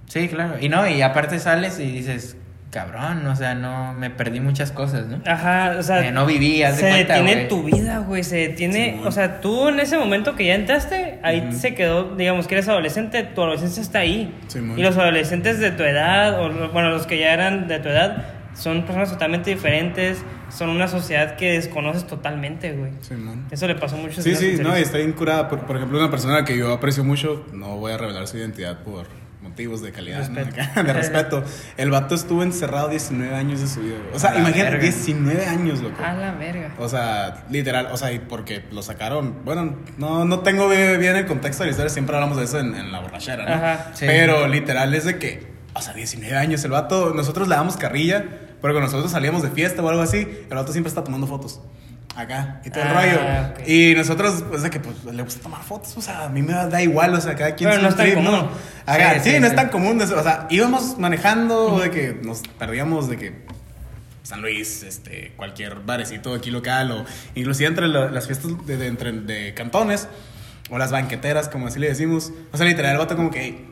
Sí, claro. Y no, y aparte sales y dices, cabrón, o sea, no, me perdí muchas cosas, ¿no? Ajá, o sea. Eh, no viví, haz de Se cuenta, detiene tu vida, güey. Se detiene. O sea, tú en ese momento que ya entraste, ahí se quedó, digamos que eres adolescente, tu adolescencia está ahí. Simón. y los adolescentes de tu edad, o bueno, los que ya eran de tu edad, son personas totalmente diferentes. Son una sociedad que desconoces totalmente, güey. Simón. Eso le pasó mucho. Sí, sí, no, y está bien curada. Por, por ejemplo, una persona que yo aprecio mucho, no voy a revelar su identidad por motivos de calidad, ¿no? Respeto. Acá, de respeto. El vato estuvo encerrado 19 años de su vida. güey. O sea, imagínate, verga. 19 años, loco. A la verga. O sea, literal, o sea, y porque lo sacaron. Bueno, no, no tengo bien, bien el contexto de la historia, siempre hablamos de eso en, en la borrachera, ¿no? Ajá. Sí. Pero literal es de que, o sea, 19 años, el vato, nosotros le damos carrilla, pero cuando nosotros salíamos de fiesta o algo así, el vato siempre está tomando fotos. Acá, y todo el Ah, rollo. ok. Y nosotros, pues, de que pues, le gusta tomar fotos, o sea, a mí me da igual, o sea, cada quien Pero no es tan trip, común. ¿no? Acá, Sí, sí, sí, no es tan común, o sea, íbamos manejando de que nos perdíamos de que San Luis, este, cualquier barecito aquí local o inclusive entre la- las fiestas de, de- entre, de cantones o las banqueteras, como así le decimos. O sea, literal, el vato como que... "Hey,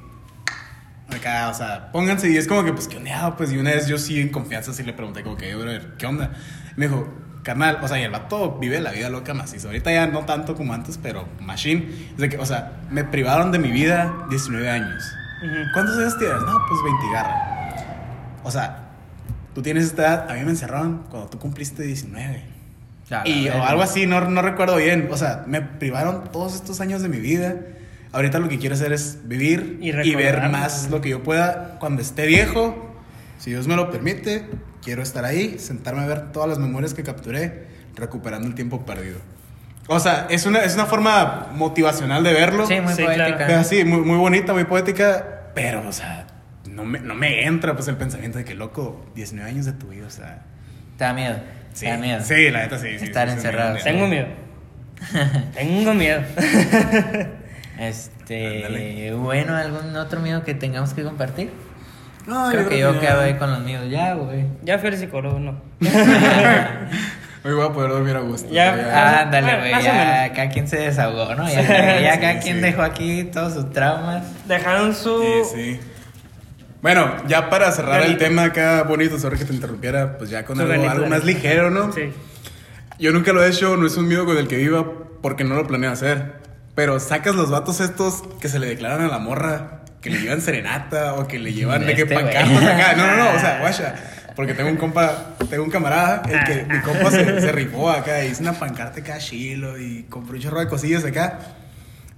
Acá, o sea, pónganse y es como que, pues, ¿qué onda? Pues, y una vez yo sí, en confianza, sí le pregunté como que, "Hey, brother, ¿qué onda? Me dijo, carnal, o sea, y el vato vive la vida loca macizo. Ahorita ya no tanto como antes, pero machine. De que, o sea, me privaron de mi vida 19 años. Ujú. ¿Cuántos años tienes? No, pues 20 garra. O sea, tú tienes esta edad, a mí me encerraron cuando tú cumpliste 19. A la Y o algo así, no, no recuerdo bien. O sea, me privaron todos estos años de mi vida. Ahorita lo que quiero hacer es vivir Y y, ver más lo que yo pueda cuando esté viejo. Si Dios me lo permite, quiero estar ahí, sentarme a ver todas las memorias que capturé, recuperando el tiempo perdido. O sea, es una, es una forma motivacional de verlo. Sí, muy Sí, poética. claro. Sí, muy, muy bonita, muy poética, pero, o sea, no me, no me entra pues el pensamiento de que, loco, 19 años de tu vida, o sea, Te da miedo. Sí, Te da miedo. sí, la neta sí. Estar sí, sí, sí. Tengo miedo. Tengo miedo. Este, Ándale. bueno, ¿algún otro miedo que tengamos que compartir? No, creo que yo quedo ahí con los míos ya, güey. ya fui al psicólogo, no. Hoy voy a poder dormir a gusto. Ya. ya. Ándale, Ah, güey, ya menos. cada quien se desahogó, ¿no? Ya, ya Sí, cada sí. quien dejó aquí todos sus traumas. Dejaron su. Sí, sí. Bueno, ya para cerrar el tema acá bonito, sorry que te interrumpiera, pues ya con algo, más ligero, ¿no? Sí. Yo nunca lo he hecho, no es un miedo con el que viva porque no lo planeo hacer. Pero sacas los vatos estos que se le declaran a la morra, que le llevan serenata o que le llevan de que Este, pancartas acá. No, no, no, o sea, guacha. Porque tengo un compa, tengo un camarada, el que mi compa se, se rifó acá, hizo una pancarta acá chilo y compró un chorro de cosillas acá.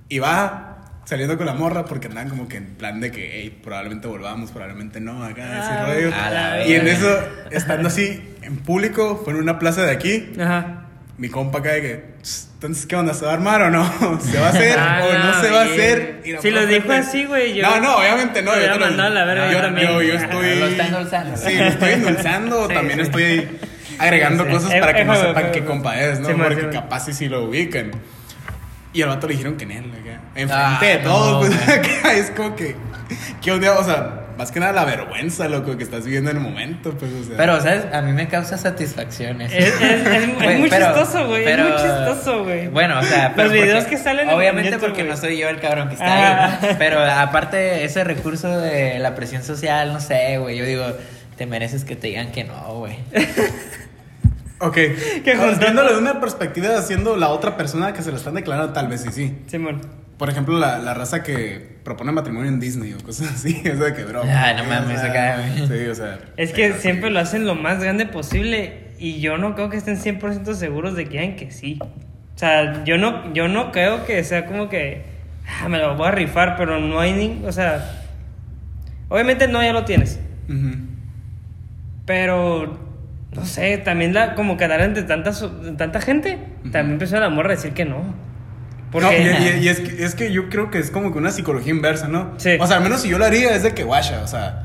Y va saliendo con la morra porque andaban como que en plan de que, hey, probablemente volvamos, probablemente no, acá, Ah, ese rollo. a la Y en eso, estando así en público, fue en una plaza de aquí, Ajá. Mi compa acá de que, "Tss, entonces, ¿qué onda? ¿Se va a armar o no? ¿Se va a hacer Ah, o no no, se va a hacer? Y Si lo dijo así, güey, yo- No, no, obviamente no. Yo lo- la verga, yo, yo también. yo, yo estoy... lo está endulzando. Sí, lo estoy endulzando. Sí, también sí. estoy agregando Sí. cosas Eh, para que eh, no eh, sepan eh, qué eh, compa es, ¿no? Porque capaz sí sí lo ubican. Y al vato le dijeron que en él. Enfrente Ah, de todos, no, pues acá es como que... ¿Qué onda? O sea, más que nada la vergüenza, loco, que estás viviendo en el momento, pues, o sea... Pero, ¿sabes? A mí me causa satisfacción eso. Es, es, es- es Güey, muy pero- chistoso, güey. Es muy chistoso, güey. Bueno, o sea, pero Los videos porque- que salen en Obviamente YouTube, porque no soy yo el cabrón que está Ah. ahí. Pero aparte, ese recurso de la presión social, no sé, güey. Yo digo, te mereces que te digan que no, güey. Ok. Que Viéndolo de una perspectiva haciendo la otra persona que se lo están declarando, tal vez sí, sí. Simón. Por ejemplo, la, la raza que propone matrimonio en Disney o cosas así. Es de que, bro. Ay, no o mames, acá, güey. Sí, o sea. Es que siempre sí. lo hacen lo más grande posible y yo no creo que estén 100% seguros de que digan que sí. O sea, yo no, yo no creo que sea como que ah, me lo voy a rifar, pero no hay ni. O sea, obviamente no, ya lo tienes. Ujú. Pero, no sé, también la, como quedar entre tanta, tanta gente, también empezó la morra a decir que no. No, y, y- y es, que, es que yo creo que es como que una psicología inversa, ¿no? Sí. O sea, al menos si yo lo haría es de que guacha, o sea,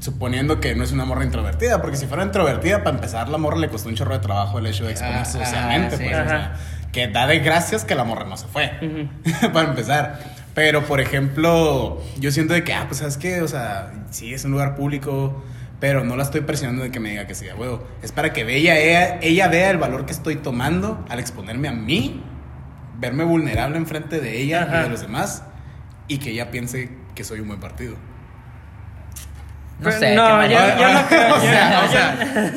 suponiendo que no es una morra introvertida, porque si fuera introvertida, para empezar, la morra le costó un chorro de trabajo el hecho de exponerse Ah, socialmente, ah, sí. pues, o sea, que da de gracias que la morra no se fue, Ujú. para empezar. Pero, por ejemplo, yo siento de que, ah, pues, ¿sabes qué? O sea, sí, es un lugar público, pero no la estoy presionando de que me diga que sí, huevo. Es para que vea, ella, ella vea el valor que estoy tomando al exponerme a mí, verme vulnerable enfrente de ella y de los demás, y que ella piense que soy un buen partido. No Pero sé, no, yo- no creo, o sea,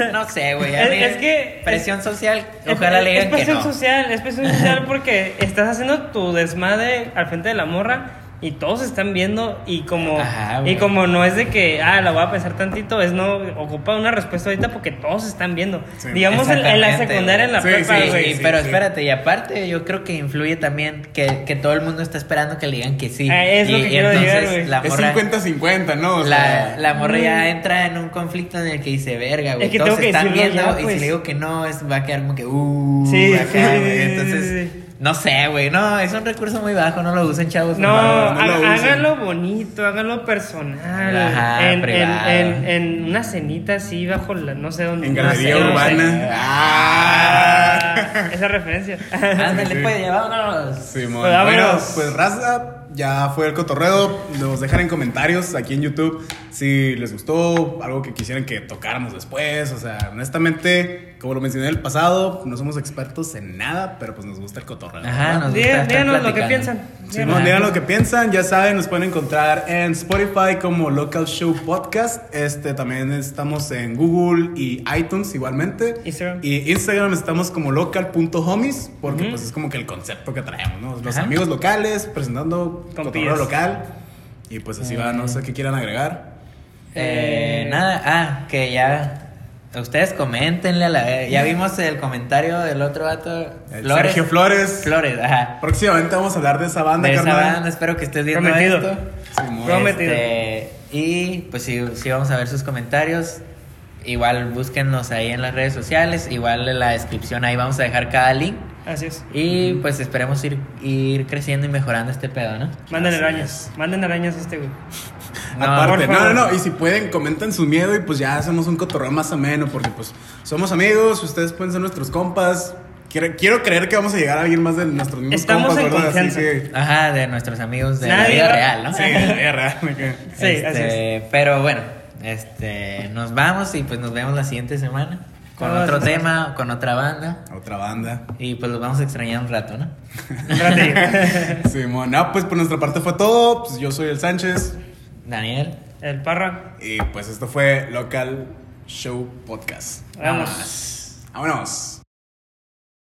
o No sé, güey. a Es- es que- Presión social, Es- ojalá le es digan que presión no. social, es presión social porque estás haciendo tu desmadre al frente de la morra y todos están viendo y como Ajá, y como no es de que ah la voy a pensar tantito es no ocupa una respuesta ahorita porque todos están viendo Sí. digamos en, en la secundaria en la Sí, prepa sí, güey Sí, sí, pero sí. espérate, y aparte yo creo que influye también que, que todo el mundo está esperando que le digan que sí. Ah, es lo y, que y quiero entonces llegar, güey. la es morra, 50-50, ¿no? O la, sea, la morra ya Mm. entra en un conflicto en el que dice, verga, güey, Es que todos tengo que están viendo ya, y pues. si le digo que no, es, va a quedar como que, uh, Sí, acá, sí, güey. sí, Entonces, sí, sí. No sé, güey, no, es un recurso muy bajo, no lo usen, chavos. no, por favor. no lo ha- usen. háganlo bonito, háganlo personal. Ajá, en, en, en, en una cenita así bajo la, no sé dónde. en galería sé, no sé. urbana. Ah. esa referencia. Ándale, Sí. pues, vámonos. Simón. Pues bueno, pues raza, ya fue el cotorreo. Nos dejan en comentarios aquí en YouTube si les gustó, algo que quisieran que tocáramos después. O sea, honestamente, como lo mencioné en el pasado, no somos expertos en nada, pero pues nos gusta el cotorreo. Ajá, ¿no? nos gusta Díganos, lo que piensan. Simón, Díganos. digan lo que piensan, ya saben, nos pueden encontrar en Spotify como Local Show Podcast. Este también estamos en Google y iTunes igualmente. Instagram. Y Instagram estamos como local.homies, porque Ujú. pues es como que el concepto que traemos, ¿no? Los Ajá. amigos locales presentando cotorreo local. Y pues así va, no sé qué quieran agregar. Eh, nada, ah, que ya. Ustedes coméntenle a la. Ya vimos el comentario del otro vato. El Sergio Flores. Flores, ajá. Próximamente vamos a hablar de esa banda, De esa carnal. banda, espero que estés viendo Prometido. esto. Simón. Prometido. Este, y pues sí, sí vamos a ver sus comentarios. Igual búsquennos ahí en las redes sociales. Igual en la descripción ahí vamos a dejar cada link. Así es. Y pues esperemos ir, ir creciendo y mejorando este pedo, ¿no? Manden arañas. Manden arañas a este güey. No, Aparte, no, no, no. Y si pueden, comenten su miedo y pues ya hacemos un cotorreo más ameno. Porque pues somos amigos, ustedes pueden ser nuestros compas. Quiero, quiero creer que vamos a llegar a alguien más de nuestros mismos Estamos compas, en ¿verdad? confianza. Así que. Ajá, de nuestros amigos de la Nadie vida va- real, ¿no? Sí, de la vida real. Sí, Este, así es. Pero bueno, este, nos vamos y pues nos vemos la siguiente semana con Todas otro tema, con otra banda Otra banda. y pues los vamos a extrañar un rato, ¿no? Un ratillo. Simón, no, pues por nuestra parte fue todo. Pues yo soy el Sánchez. Daniel. El parra. Y pues esto fue Local Show Podcast. Vamos. Vámonos.